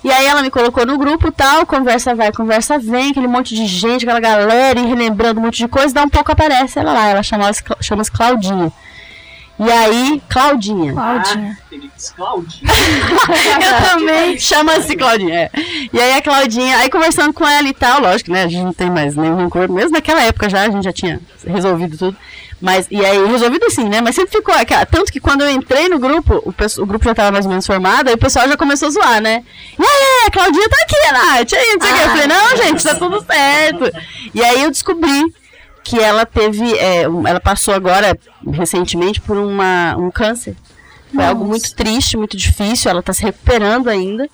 S5: E aí ela me colocou no grupo tal, conversa vai, conversa vem, aquele monte de gente, aquela galera, e relembrando um monte de coisa, dá um pouco aparece ela lá, ela chama-se chama Claudinha. E aí, Claudinha.
S6: Claudinha.
S2: Disse Claudinha.
S5: Eu também. Chama-se Claudinha. é. E aí a Claudinha, aí conversando com ela e tal, lógico, né? A gente não tem mais nenhum rancor. Mesmo naquela época já, a gente já tinha resolvido tudo. Mas, e aí, resolvido assim, né? Mas sempre ficou aquela. Tanto que quando eu entrei no grupo, o, o grupo já tava mais ou menos formado, aí o pessoal já começou a zoar, né? E aí, a Claudinha tá aqui, Nath. Aí, não sei o que. Eu falei, não, gente, tá tudo certo. E aí eu descobri que ela teve. é, ela passou agora, recentemente, por uma, um câncer. Foi algo muito triste, muito difícil. Ela tá se recuperando ainda.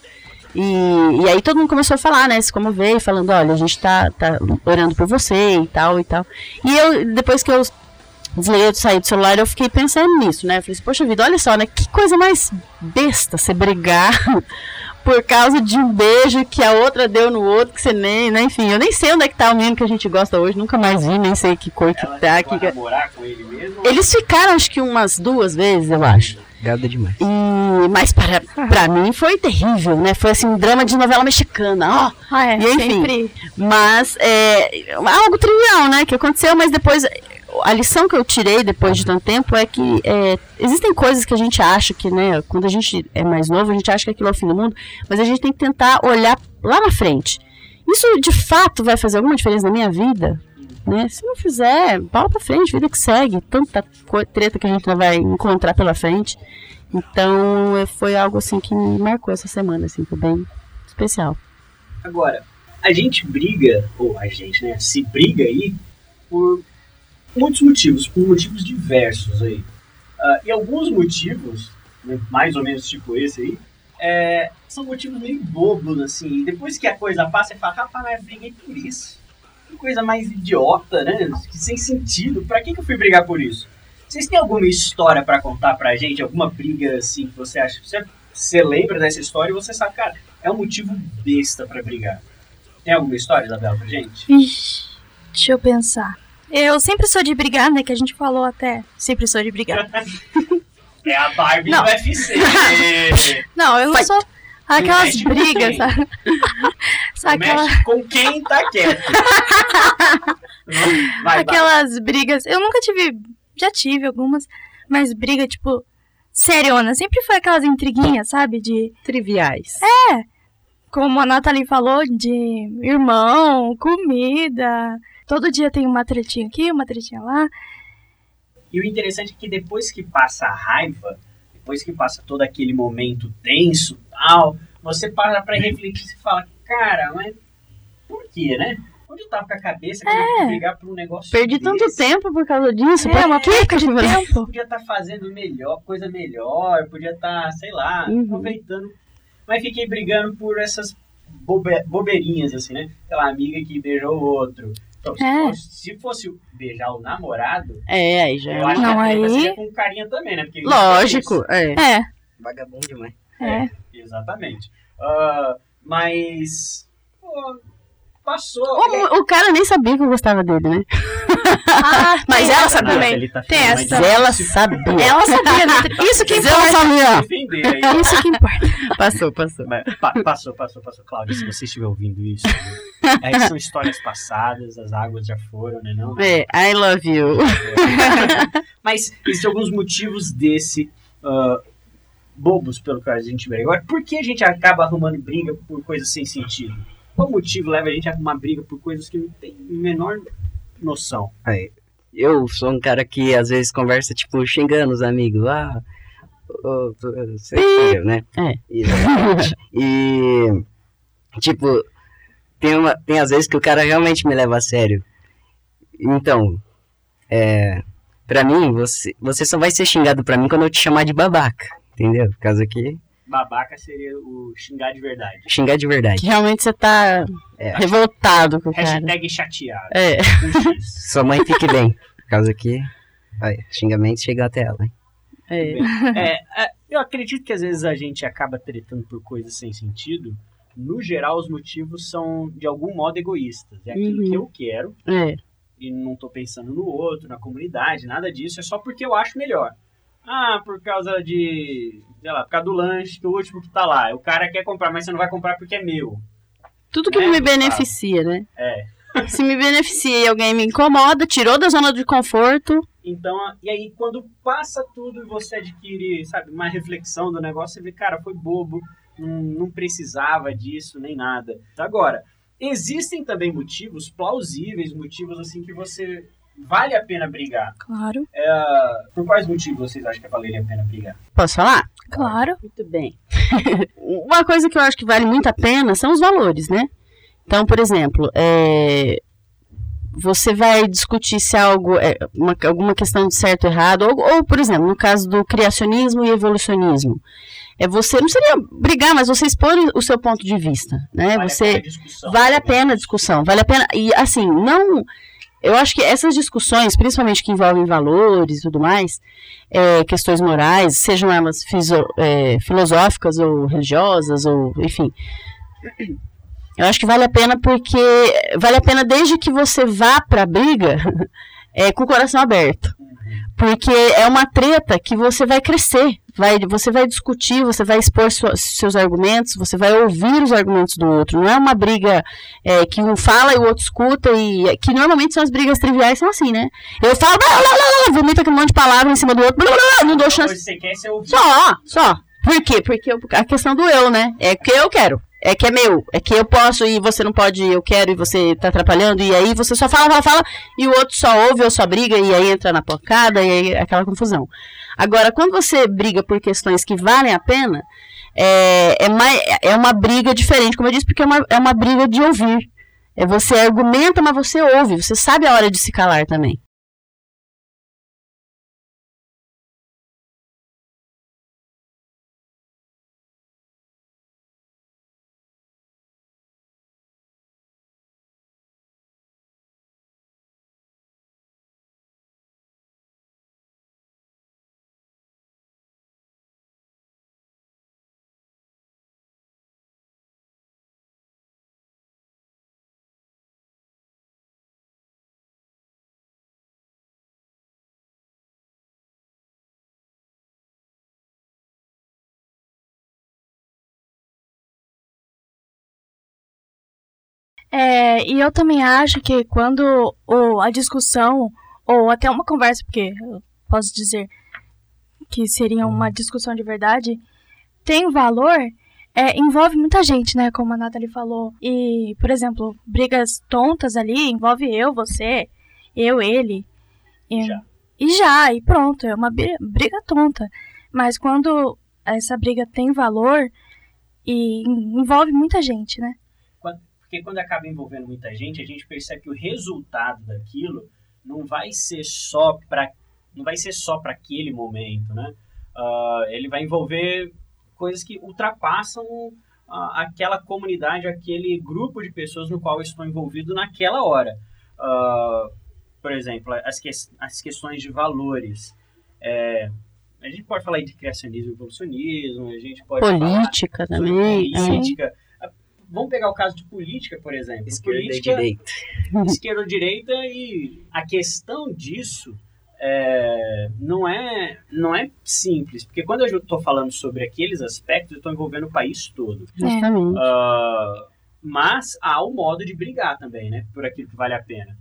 S5: E, e aí todo mundo começou a falar, né? Se comover, falando, olha, a gente tá, tá orando por você e tal e tal. E eu, depois que eu desliguei, saí do celular, eu fiquei pensando nisso, né? Eu falei assim, poxa vida, olha só, né? Que coisa mais besta você brigar por causa de um beijo que a outra deu no outro, que você nem, né? Enfim, eu nem sei onde é que tá o menino que a gente gosta hoje, nunca mais vi, nem sei que cor que
S2: Ela
S5: tá. Que...
S2: com ele mesmo?
S5: Eles ficaram, acho que umas duas vezes, eu acho.
S4: Gada demais.
S5: E, mas para, pra mim foi terrível, né? Foi assim, um drama de novela mexicana, ó.
S6: Ah, é,
S5: E enfim.
S6: sempre.
S5: Mas é algo trivial, né? Que aconteceu, mas depois. A lição que eu tirei depois de tanto tempo é que é, existem coisas que a gente acha que, né, quando a gente é mais novo, a gente acha que aquilo é o fim do mundo, mas a gente tem que tentar olhar lá na frente. Isso de fato vai fazer alguma diferença na minha vida? Né? Se não fizer, bola pra frente, vida que segue. Tanta treta que a gente não vai encontrar pela frente. Então é, foi algo assim que me marcou essa semana, assim, foi bem especial.
S2: Agora, a gente briga, ou a gente, né, se briga aí por muitos motivos, por motivos diversos aí. Ah, e alguns motivos, né, mais ou menos tipo esse aí, é, são motivos meio bobos, assim. Depois que a coisa passa, você fala, rapaz, eu briguei por isso. Que coisa mais idiota, né? Que sem sentido. Pra que, que eu fui brigar por isso? Vocês têm alguma história pra contar pra gente? Alguma briga, assim, que você acha... Você, você lembra dessa história e você sabe, cara, é um motivo besta pra brigar. Tem alguma história, Isabela, pra gente?
S6: Vixe, deixa eu pensar. Eu sempre sou de brigar, né? Que a gente falou até. Sempre sou de brigar.
S2: É a Barbie
S6: Não.
S2: do UFC.
S6: Não, eu não
S5: Fight.
S6: sou aquelas brigas,
S2: quem?
S6: sabe? Sabe aquela,
S2: Mexe com quem tá quieto. Vai, vai.
S6: aquelas brigas. Eu nunca tive. Já tive algumas, mas briga, tipo, seriona. Sempre foi aquelas intriguinhas, sabe? De.
S5: Triviais.
S6: Como a Nathalie falou, de irmão, comida. Todo dia tem uma tretinha aqui, uma tretinha lá.
S2: E o interessante é que depois que passa a raiva, depois que passa todo aquele momento tenso tal, você para pra refletir e fala, cara, mas por quê, né? Onde eu tava com a cabeça que eu ia brigar por um negócio
S5: Perdi tanto
S2: desse?
S5: tempo por causa disso.
S6: É,
S5: pra
S6: uma
S5: que
S6: perca
S5: que
S6: de
S5: eu
S6: tempo.
S2: Podia estar fazendo melhor, coisa melhor, podia estar, sei lá,
S5: Uhum.
S2: aproveitando. Mas fiquei brigando por essas bobe- bobeirinhas, assim, né? Aquela amiga que beijou o outro. Então, se,
S6: É.
S2: fosse, se fosse beijar o namorado,
S5: É, aí já.
S2: eu acho
S6: Não,
S2: que
S6: aí-
S2: seria com carinha também, né? Porque
S5: Lógico, é.
S6: É,
S4: Vagabundo demais.
S6: é.
S2: Exatamente. Ah, mas. pô, passou.
S5: O, o cara nem sabia que eu gostava dele, né?
S6: Ah,
S5: Mas ela sabia.
S6: também.
S2: tá
S6: Tem essa.
S5: Ela sabia.
S6: Ela sabia. né? Isso que
S5: Ela
S6: importa.
S5: sabia.
S2: defender aí.
S6: Isso que importa.
S5: Passou, passou.
S2: Mas, pa- passou, passou, passou. Cláudio, se você estiver ouvindo isso, é que são histórias passadas, as águas já foram, né? Não?
S5: É, I love you.
S2: Mas existem alguns motivos desse ah, bobos, pelo que a gente vê. Agora, por que a gente acaba arrumando briga por coisas sem sentido? Qual motivo leva a gente a arrumar briga por coisas que não tem a menor noção?
S4: Eu sou um cara que às vezes conversa, tipo, xingando os amigos. Ah, tô- você entendeu, né?
S5: É.
S4: E, tipo, tem, uma, tem às vezes que o cara realmente me leva a sério. Então, é. Pra mim, você, você só vai ser xingado pra mim quando eu te chamar de babaca. Entendeu? Por causa que
S2: Babaca seria o xingar de verdade.
S4: xingar de verdade.
S5: Que realmente você tá
S4: É.
S5: revoltado com o cara.
S2: Hashtag chateado.
S5: É.
S4: Sua mãe fique bem. Por causa que. Aí, xingamento chega até ela. hein?
S5: é.
S2: É, é, eu acredito que às vezes a gente acaba tretando por coisas sem sentido. No geral, os motivos são de algum modo egoístas. É aquilo
S5: Uhum.
S2: que eu quero
S5: É.
S2: e não tô pensando no outro, na comunidade, nada disso. É só porque eu acho melhor. Ah, por causa de. sei lá, por causa do lanche, do último que tá lá. O cara quer comprar, mas você não vai comprar porque é meu.
S5: Tudo que
S2: É,
S5: me
S2: tá.
S5: beneficia, né?
S2: É.
S5: Se me beneficia e alguém me incomoda, tirou da zona de conforto.
S2: Então, e aí quando passa tudo e você adquire, sabe, uma reflexão do negócio, você vê, cara, foi bobo, não, não precisava disso, nem nada. Agora, existem também motivos plausíveis, motivos assim que você vale a pena brigar.
S6: Claro,
S2: Por quais motivos vocês acham que valeria a pena brigar?
S5: Posso falar?
S6: claro.
S5: Muito bem. Uma coisa que eu acho que vale muito a pena são os valores, né? Então, por exemplo, é, você vai discutir se algo é uma- alguma questão de certo ou errado, ou, ou, por exemplo, no caso do criacionismo e evolucionismo. É você não seria brigar, mas você expor o seu ponto de vista, né?
S2: Vale a
S5: você
S2: pena a discussão.
S5: Vale a pena a discussão, vale a pena. E assim, não. Eu acho que essas discussões, principalmente que envolvem valores e tudo mais, é, questões morais, sejam elas fiso- é, filosóficas ou religiosas, ou enfim. Eu acho que vale a pena porque. Vale a pena desde que você vá pra briga é, com o coração aberto. Porque é uma treta que você vai crescer, vai, você vai discutir, você vai expor sua- seus argumentos, você vai ouvir os argumentos do outro. Não é uma briga é, que um fala e o outro escuta, e que normalmente são as brigas triviais, são assim, né? Eu falo, blá, blá, blá, blá, vomito aquele monte de palavra em cima do outro, blá, blá, blá, não dou chance.
S2: Você quer ser ouvido.
S5: Só, só. Por quê? Porque eu- a questão do eu, né? É que eu quero. É que é meu. É que eu posso e você não pode, eu quero e você tá atrapalhando. E aí você só fala, fala, fala. E o outro só ouve ou só briga. E aí entra na porcada e aí é aquela confusão. Agora, quando você briga por questões que valem a pena, é, é, mais, é uma briga diferente, como eu disse, porque é uma, é uma briga de ouvir. É você argumenta, mas você ouve. Você sabe a hora de se calar também.
S6: É, e eu também acho que quando o, a discussão, ou até uma conversa, porque eu posso dizer que seria uma discussão de verdade, tem valor, é, envolve muita gente, né? Como a Nathalie falou. E, por exemplo, brigas tontas ali envolve eu, você, eu, ele. E
S2: Já.
S6: e já, e pronto, é uma bri- briga tonta. Mas quando essa briga tem valor e en- envolve muita gente, né?
S2: Porque quando acaba envolvendo muita gente, a gente percebe que o resultado daquilo não vai ser só para não vai ser só para aquele momento, né? Ah, ele vai envolver coisas que ultrapassam ah, aquela comunidade, aquele grupo de pessoas no qual eu estou envolvido naquela hora. ah, por exemplo, as, que, as questões de valores. É, a gente pode falar de criacionismo e evolucionismo, a gente pode
S5: Política
S2: falar
S5: também. é.
S2: política. Ah, Vamos pegar o caso de política, por exemplo.
S4: Esquerda e
S2: política,
S4: direita.
S2: esquerda ou direita e a questão disso é, não é não é simples porque quando eu estou falando sobre aqueles aspectos eu estou envolvendo o país todo
S5: Justamente.
S2: Ah, mas há o modo de brigar também né por aquilo que vale a pena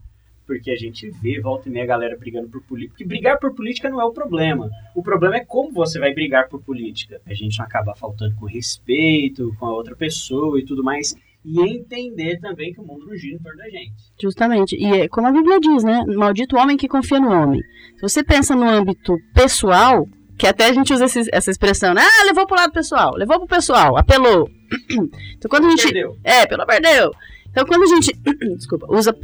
S2: porque a gente vê volta e meia a galera brigando por política porque brigar por política não é o problema o problema é como você vai brigar por política a gente não acaba faltando com respeito com a outra pessoa e tudo mais e entender também que o mundo não gira em torno da gente
S5: Justamente. E é como a Bíblia diz, né? Maldito homem que confia no homem. Se você pensa no âmbito pessoal, que até a gente usa esse- essa expressão, né? Ah, levou pro lado pessoal, levou pro pessoal, apelou. Então quando a gente.
S2: Perdeu.
S5: É, pelo Deus. Então quando a gente. Desculpa, usa.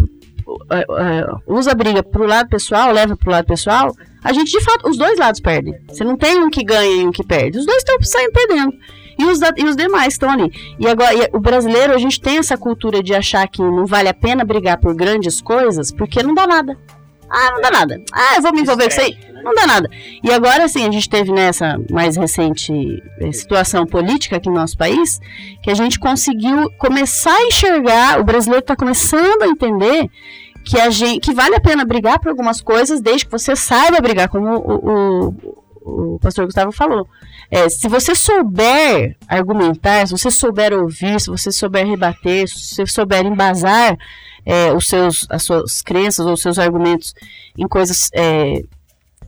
S5: É, é, usa a briga pro lado pessoal, leva pro lado pessoal, a gente de fato, os dois lados perdem. Você não tem um que ganha e um que perde. Os dois estão saindo perdendo. E os, e os demais estão ali. E agora, e o brasileiro, a gente tem essa cultura de achar que não vale a pena brigar por grandes coisas, porque não dá nada. Ah, não dá nada. Ah, eu vou me envolver com isso aí.
S2: Né?
S5: Não dá nada. E agora, assim, a gente teve nessa mais recente eh, situação política aqui no nosso país, que a gente conseguiu começar a enxergar, o brasileiro está começando a entender que, a gente, que vale a pena brigar por algumas coisas, desde que você saiba brigar, como o, o, o pastor Gustavo falou. É, se você souber argumentar, se você souber ouvir, se você souber rebater, se você souber embasar é, os seus, as suas crenças ou os seus argumentos em coisas é,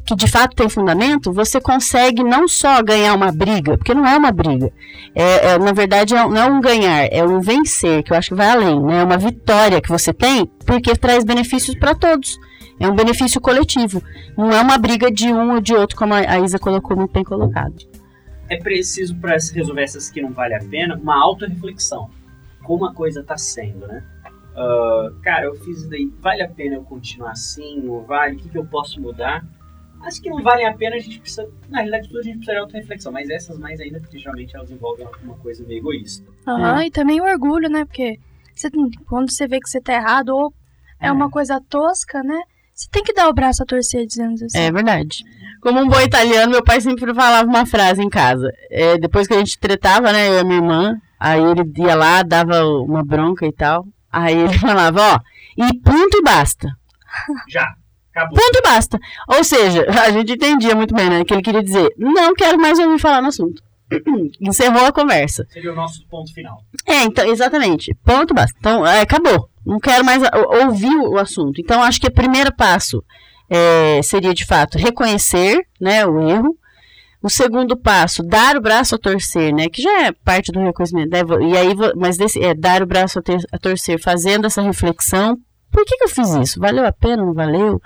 S5: que de fato têm fundamento, você consegue não só ganhar uma briga, porque não é uma briga. É, é, na verdade, é não é um ganhar, é um vencer, que eu acho que vai além. né? É uma vitória que você tem, porque traz benefícios para todos. É um benefício coletivo. Não é uma briga de um ou de outro, como a Isa colocou muito bem colocado.
S2: é preciso para resolver essas que não vale a pena uma autorreflexão. Como a coisa tá sendo, né? Ah, cara, eu fiz isso daí, vale a pena eu continuar assim? Ou vale? O que, que eu posso mudar? As que não valem a pena, a gente precisa. Na realidade, tudo a gente precisa de autorreflexão, mas essas mais ainda, porque geralmente elas envolvem alguma coisa meio egoísta.
S6: Aham, e também o orgulho, né? Porque você, quando você vê que você tá errado ou é, uma coisa tosca, né? Você tem que dar o braço a torcer, dizendo assim.
S5: É verdade. Como um bom italiano, meu pai sempre falava uma frase em casa. É, depois que a gente tretava, né, eu e a minha irmã, aí ele ia lá, dava uma bronca e tal. Aí ele falava, ó, e ponto e basta.
S2: Já, acabou.
S5: Ponto e basta. Ou seja, a gente entendia muito bem, né, que ele queria dizer, não quero mais ouvir falar no assunto. Encerrou a conversa.
S2: Seria o nosso ponto final.
S5: É, então, exatamente. Ponto basta. Então, é, acabou. Não quero mais ouvir o assunto. Então, acho que o primeiro passo é, seria, de fato, reconhecer né, o erro. O segundo passo, dar o braço a torcer, né? Que já é parte do reconhecimento. né, E aí, mas desse, é dar o braço a, ter- a torcer, fazendo essa reflexão. Por que, que eu fiz isso? Valeu a pena? Não valeu?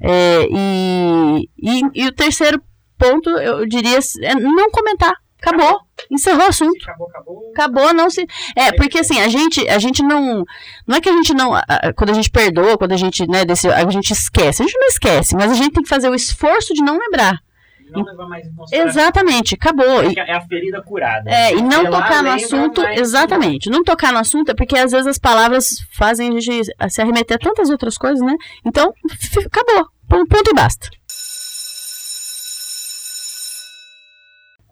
S5: É, e, e, e o terceiro ponto, eu diria, é não comentar. Acabou. Encerrou o assunto.
S2: Acabou, acabou.
S5: Acabou, não se. É, porque assim, a gente, a gente não. Não é que a gente não. Quando a gente perdoa, quando a gente, né, desse, a gente esquece. A gente não esquece, mas a gente tem que fazer o esforço de não lembrar.
S2: Não levar mais em consideração.
S5: Exatamente, acabou. E,
S2: É a ferida curada.
S5: é, e não tocar no assunto. Exatamente. Não tocar no assunto é porque às vezes as palavras fazem a gente se arremeter a tantas outras coisas, né? Então, acabou. Ponto e basta.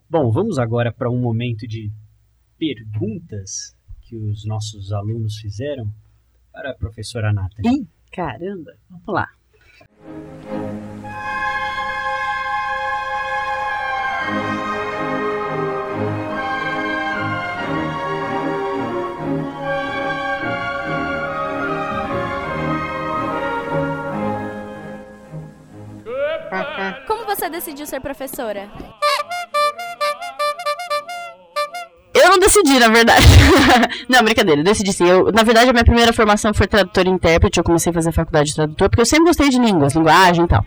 S2: Bom, vamos agora para um momento de perguntas que os nossos alunos fizeram para a professora Nathalie.
S5: Caramba, vamos lá.
S8: Como você decidiu ser professora?
S5: Eu não decidi, na verdade. não, brincadeira, decidi sim. Eu, na verdade, a minha primeira formação foi tradutor e intérprete. Eu comecei a fazer faculdade de tradutor, porque eu sempre gostei de línguas, linguagem e tal.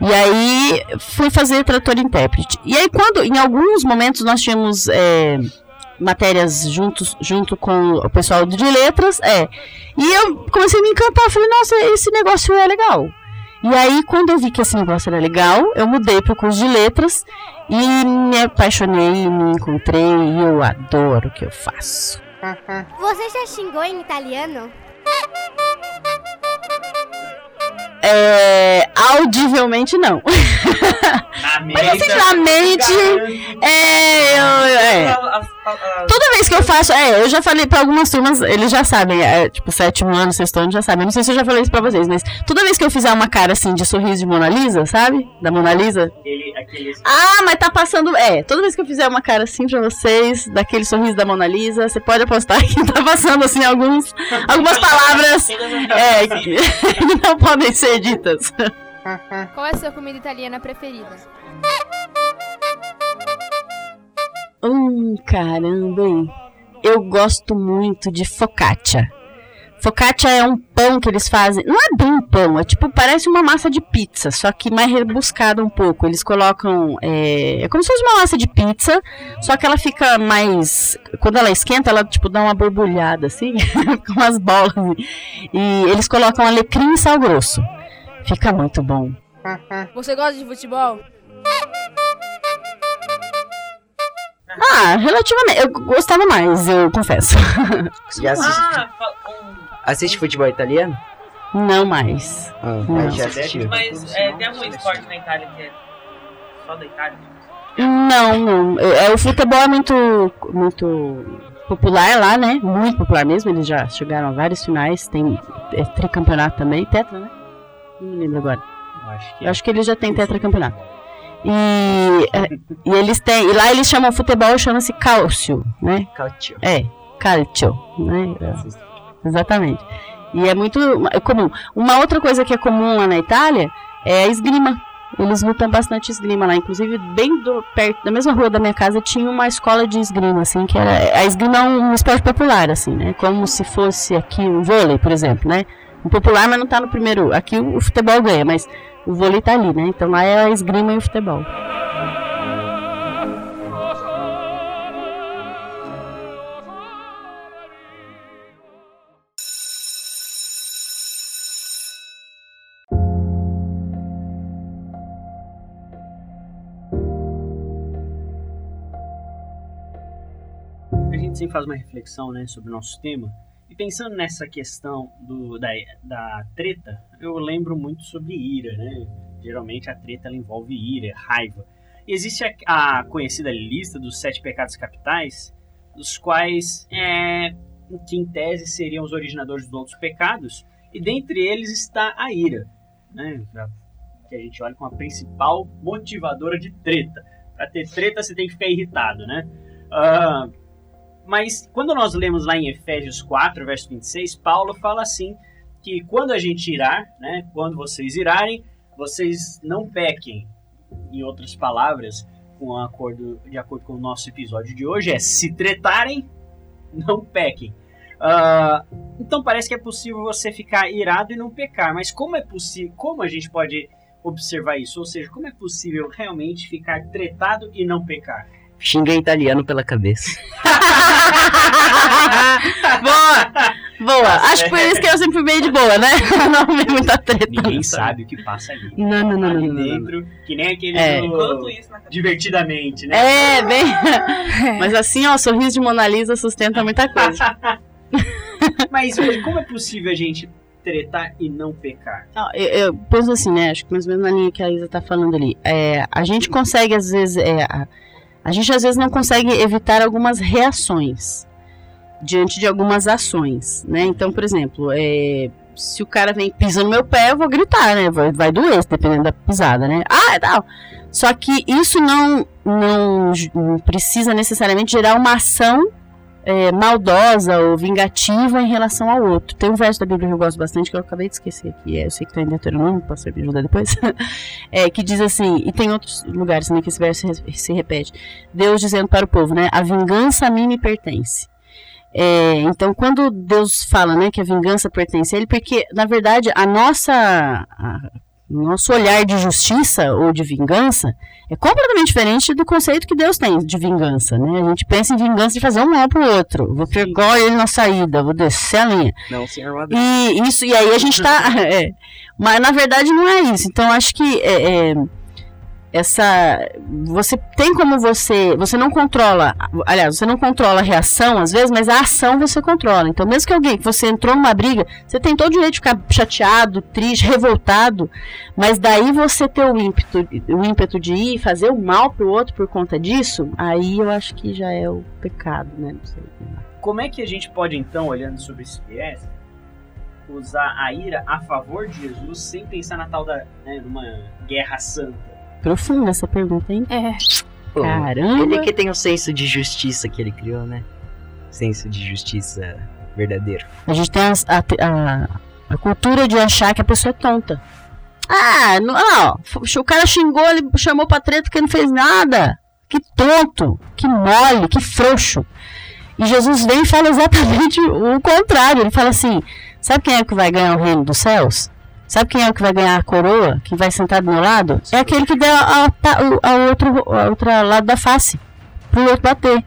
S5: E aí, fui fazer tradutor e intérprete. E aí, quando, em alguns momentos, nós tínhamos é, matérias juntos, junto com o pessoal de letras, é. E eu comecei a me encantar. Falei, nossa, esse negócio é legal. E aí, quando eu vi que esse negócio era legal, eu mudei para o curso de letras e me apaixonei, me encontrei e eu adoro o que eu faço.
S9: Você já xingou em italiano?
S5: É, audivelmente não.
S2: Na
S5: Mas assim, na mente, é, eu, é. Toda vez que eu faço, é, eu já falei pra algumas turmas, eles já sabem, é, tipo, sétimo ano, sexto ano, já sabem. Não sei se eu já falei isso pra vocês, mas toda vez que eu fizer uma cara assim de sorriso de Mona Lisa, sabe? Da Mona Lisa.
S2: Aquele, aqueles...
S5: Ah, mas tá passando. É, toda vez que eu fizer uma cara assim pra vocês, daquele sorriso da Mona Lisa, você pode apostar que tá passando assim alguns, algumas palavras é, que, que não podem ser ditas.
S8: Qual é a sua comida italiana preferida?
S5: Hum, caramba, hein? Eu gosto muito de focaccia. Focaccia é um pão que eles fazem. Não é bem um pão, é tipo, parece uma massa de pizza, só que mais rebuscada um pouco. Eles colocam. É, é como se fosse uma massa de pizza, só que ela fica mais. Quando ela esquenta, ela tipo dá uma borbulhada assim, com umas bolas. E eles colocam alecrim e sal grosso. Fica muito bom.
S8: Você gosta de futebol?
S5: Ah, relativamente. Eu gostava mais, eu confesso.
S4: Já assiste,
S9: Ah, um-
S4: assiste futebol italiano?
S5: Não mais.
S4: Ah,
S5: Não.
S4: mas já assistiu.
S9: mas é, tem algum esporte na Itália que é só da Itália?
S5: Não, não. É, o futebol é muito, muito popular lá, né? Muito popular mesmo. Eles já chegaram a vários finais. Tem é, tricampeonato também. Tetra, né? Não me lembro agora.
S1: Acho que
S5: Eu acho que eles já têm tetracampeonato. E, é, e eles têm. E lá eles chamam futebol, chama-se calcio, né?
S4: Calcio.
S5: É, calcio, né? É, exatamente. E é muito é comum. Uma outra coisa que é comum lá na Itália é a esgrima. Eles lutam bastante esgrima lá. Inclusive, bem do, perto da mesma rua da minha casa tinha uma escola de esgrima, assim, que era. A esgrima é um esporte popular, assim, né? Como se fosse aqui o vôlei, por exemplo, né? Um popular, mas não tá no primeiro. Aqui o, o futebol ganha, mas o vôlei tá ali, né? Então lá é a esgrima e o futebol.
S2: A gente sempre faz uma reflexão né, sobre o nosso tema. E pensando nessa questão do, da, da treta, eu lembro muito sobre ira, né? Geralmente a treta envolve ira, raiva. E existe a, a conhecida lista dos sete pecados capitais, dos quais, é, que em tese seriam os originadores dos outros pecados, e dentre eles está a ira, né? Que a gente olha como a principal motivadora de treta. Para ter treta, você tem que ficar irritado, né? Ah, mas quando nós lemos lá em Efésios 4, verso 26, Paulo fala assim: que quando a gente irar, né, quando vocês irarem, vocês não pequem. Em outras palavras, com acordo, de acordo com o nosso episódio de hoje, é se tretarem, não pequem. Ah, então parece que é possível você ficar irado e não pecar, mas como é possível? Como a gente pode observar isso? Ou seja, como é possível realmente ficar tretado e não pecar?
S4: Xinga italiano pela cabeça.
S5: boa! Boa! Acho que por isso que eu sempre fui bem de boa, né? Não vi muita treta.
S2: Ninguém
S5: não.
S2: sabe o que passa ali.
S5: Não, não, não,
S2: ali
S5: não, não, não.
S2: dentro, que nem aquele
S5: É.
S2: do-
S9: Enquanto isso, na cabeça.
S2: divertidamente, né?
S5: É, bem. Mas assim, ó, sorriso de Mona Lisa sustenta muita coisa.
S2: Mas hoje, como é possível a gente tretar e não pecar?
S5: Não, eu, eu penso assim, né? Acho que mais ou menos na linha que a Isa tá falando ali. É, a gente consegue, às vezes. é, a, a gente às vezes não consegue evitar algumas reações diante de algumas ações, né? Então, por exemplo, é, se o cara vem pisa no meu pé, eu vou gritar, né? Vai, vai doer, dependendo da pisada, né? Ah, é tal. Só que isso não, não, não precisa necessariamente gerar uma ação é, maldosa ou vingativa em relação ao outro. Tem um verso da Bíblia que eu gosto bastante, que eu acabei de esquecer aqui, é, eu sei que está em Deuteronômio, posso me ajudar depois, é, que diz assim, e tem outros lugares também que esse verso se repete, Deus dizendo para o povo, né, a vingança a mim me pertence. É, então, quando Deus fala né, que a vingança pertence a Ele, porque, na verdade, a nossa... a- nosso olhar de justiça ou de vingança é completamente diferente do conceito que Deus tem de vingança, né? A gente pensa em vingança de fazer um mal pro outro. Vou pegar ele na saída, vou descer a linha.
S4: Não, senhor.
S5: E isso, e aí a gente tá. é, mas na verdade não é isso. Então acho que é, é, essa você tem como você você não controla aliás você não controla a reação às vezes mas a ação você controla. Então mesmo que alguém que você entrou numa briga você tem todo o direito de ficar chateado triste revoltado mas daí você ter o ímpeto o ímpeto de ir fazer o mal pro outro por conta disso aí eu acho que já é o pecado né?
S2: Como é que a gente pode, então, olhando sobre esse viés, usar a ira a favor de Jesus sem pensar na tal da, né, numa guerra santa?
S5: Profunda essa pergunta hein
S6: É.
S4: Pô,
S5: Caramba.
S4: Ele que tem o senso de justiça que ele criou, né? Senso de justiça verdadeiro.
S5: A gente tem a, a, a cultura de achar que a pessoa é tonta. Ah, não, ó, o cara xingou, ele chamou pra treta que não fez nada. Que tonto, que mole, que frouxo. E Jesus vem e fala exatamente o contrário. Ele fala assim: sabe quem é que vai ganhar o reino dos céus? Sabe quem é o que vai ganhar a coroa? Que vai sentar do meu lado? É aquele que der a, outro, a outra lado da face. Pro outro bater.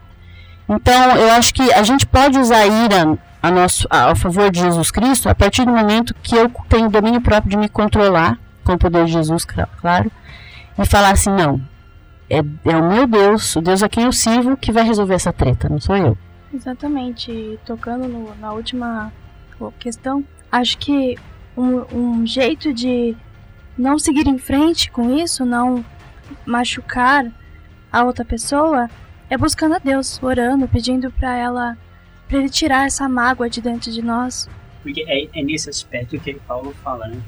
S5: Então, eu acho que a gente pode usar a ira a nosso, a, a favor de Jesus Cristo a partir do momento que eu tenho domínio próprio de me controlar, com o poder de Jesus, cla- claro, e falar assim: não, é, é o meu Deus, o Deus a quem eu sirvo, que vai resolver essa treta, não sou eu.
S6: Exatamente. Tocando no- na última questão, acho que um, um jeito de não seguir em frente com isso, não machucar a outra pessoa, é buscando a Deus, orando, pedindo pra ela, pra ele tirar essa mágoa de dentro de nós.
S2: Porque é, é nesse aspecto que Paulo fala, né?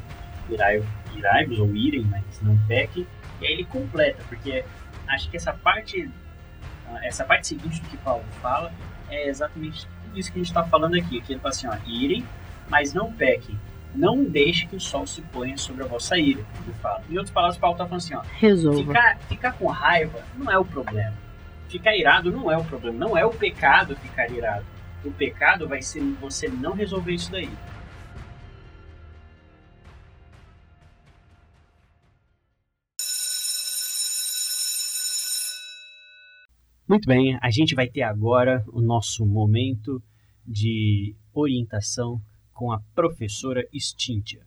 S2: Irai- Irai-vos ou irem, mas não pequem. E aí ele completa, porque acho que essa parte, essa parte seguinte do que Paulo fala é exatamente tudo isso que a gente está falando aqui. Que ele fala assim, ó, irem, mas não pequem. Não deixe que o sol se ponha sobre a vossa ira. Ele fala. Em outras palavras, Paulo está falando assim, ó,
S5: Resolva.
S2: Ficar, ficar com raiva não é o problema. Ficar irado não é o problema. Não é o pecado ficar irado. O pecado vai ser você não resolver isso daí. Muito bem, a gente vai ter agora o nosso momento de orientação com a professora Stintia.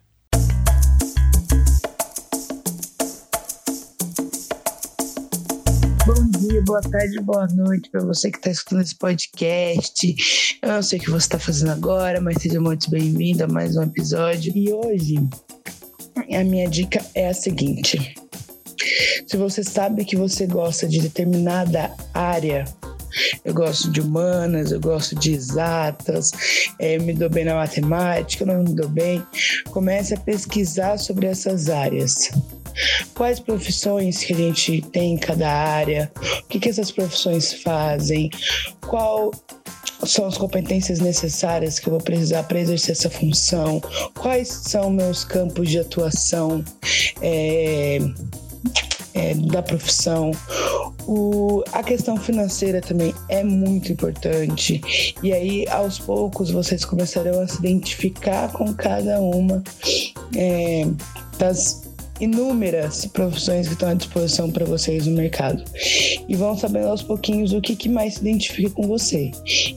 S10: Bom dia, boa tarde, boa noite para você que está escutando esse podcast. Eu não sei o que você está fazendo agora, mas seja muito bem-vindo a mais um episódio. E hoje a minha dica é a seguinte: se você sabe que você gosta de determinada área, eu gosto de humanas, eu gosto de exatas, eu me dou bem na matemática, não me dou bem, comece a pesquisar sobre essas áreas. Quais profissões que a gente tem em cada área, o que, que essas profissões fazem, qual são as competências necessárias que eu vou precisar para exercer essa função, quais são meus campos de atuação é, é, da profissão. O, a questão financeira também é muito importante. E aí, aos poucos, vocês começarão a se identificar com cada uma é, das inúmeras profissões que estão à disposição para vocês no mercado. E vão sabendo aos pouquinhos o que, que mais se identifica com você.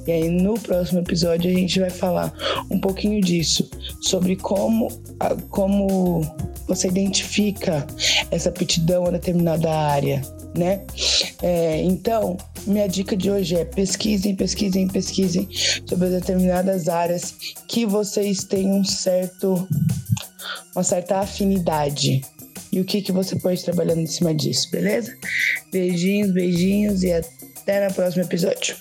S10: E aí no próximo episódio a gente vai falar um pouquinho disso, sobre como, como você identifica essa aptidão a determinada área. Né? É, então, minha dica de hoje é pesquisem, pesquisem, pesquisem sobre determinadas áreas que vocês têm um certo uma certa afinidade. E o que, que você pode trabalhar em cima disso, beleza? Beijinhos, beijinhos e até no próximo episódio.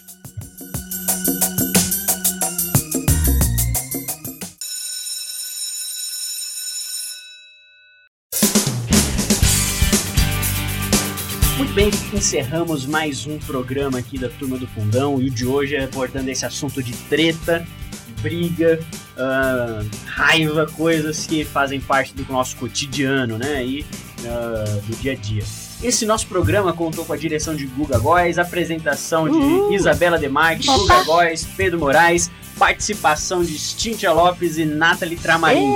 S2: Bem, encerramos mais um programa aqui da Turma do Fundão e o de hoje é abordando esse assunto de treta, briga, ah, raiva, coisas que fazem parte do nosso cotidiano, né? E ah, do dia a dia. Esse nosso programa contou com a direção de Guga Góes, apresentação de
S5: Uhul.
S2: Isabela Demarque, Guga Góes, Pedro Moraes, participação de Cíntia Lopes e Nathalie Tramarim,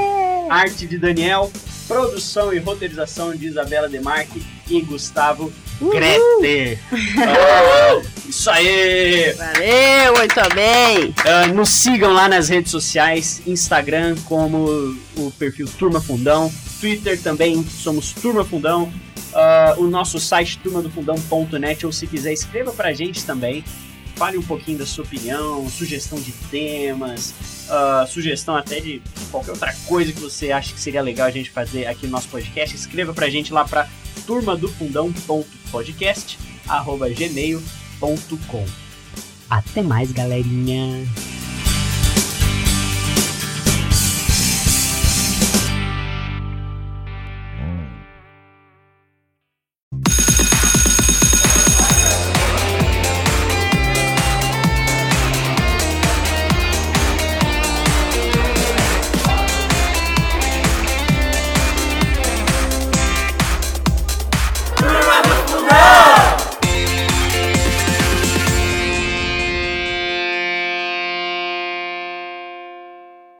S2: arte de Daniel, produção e roteirização de Isabela Demarque e Gustavo Grete. Ah, isso aí!
S5: Valeu, muito bem.
S2: Ah, nos sigam lá nas redes sociais, Instagram como o perfil Turma Fundão, Twitter também somos Turma Fundão, ah, o nosso site turmadofundão.net ou se quiser escreva pra gente também. Fale um pouquinho da sua opinião, sugestão de temas, ah, sugestão até de qualquer outra coisa que você acha que seria legal a gente fazer aqui no nosso podcast. Escreva pra gente lá pra turmadofundão.podcast@gmail.com. Até mais, galerinha.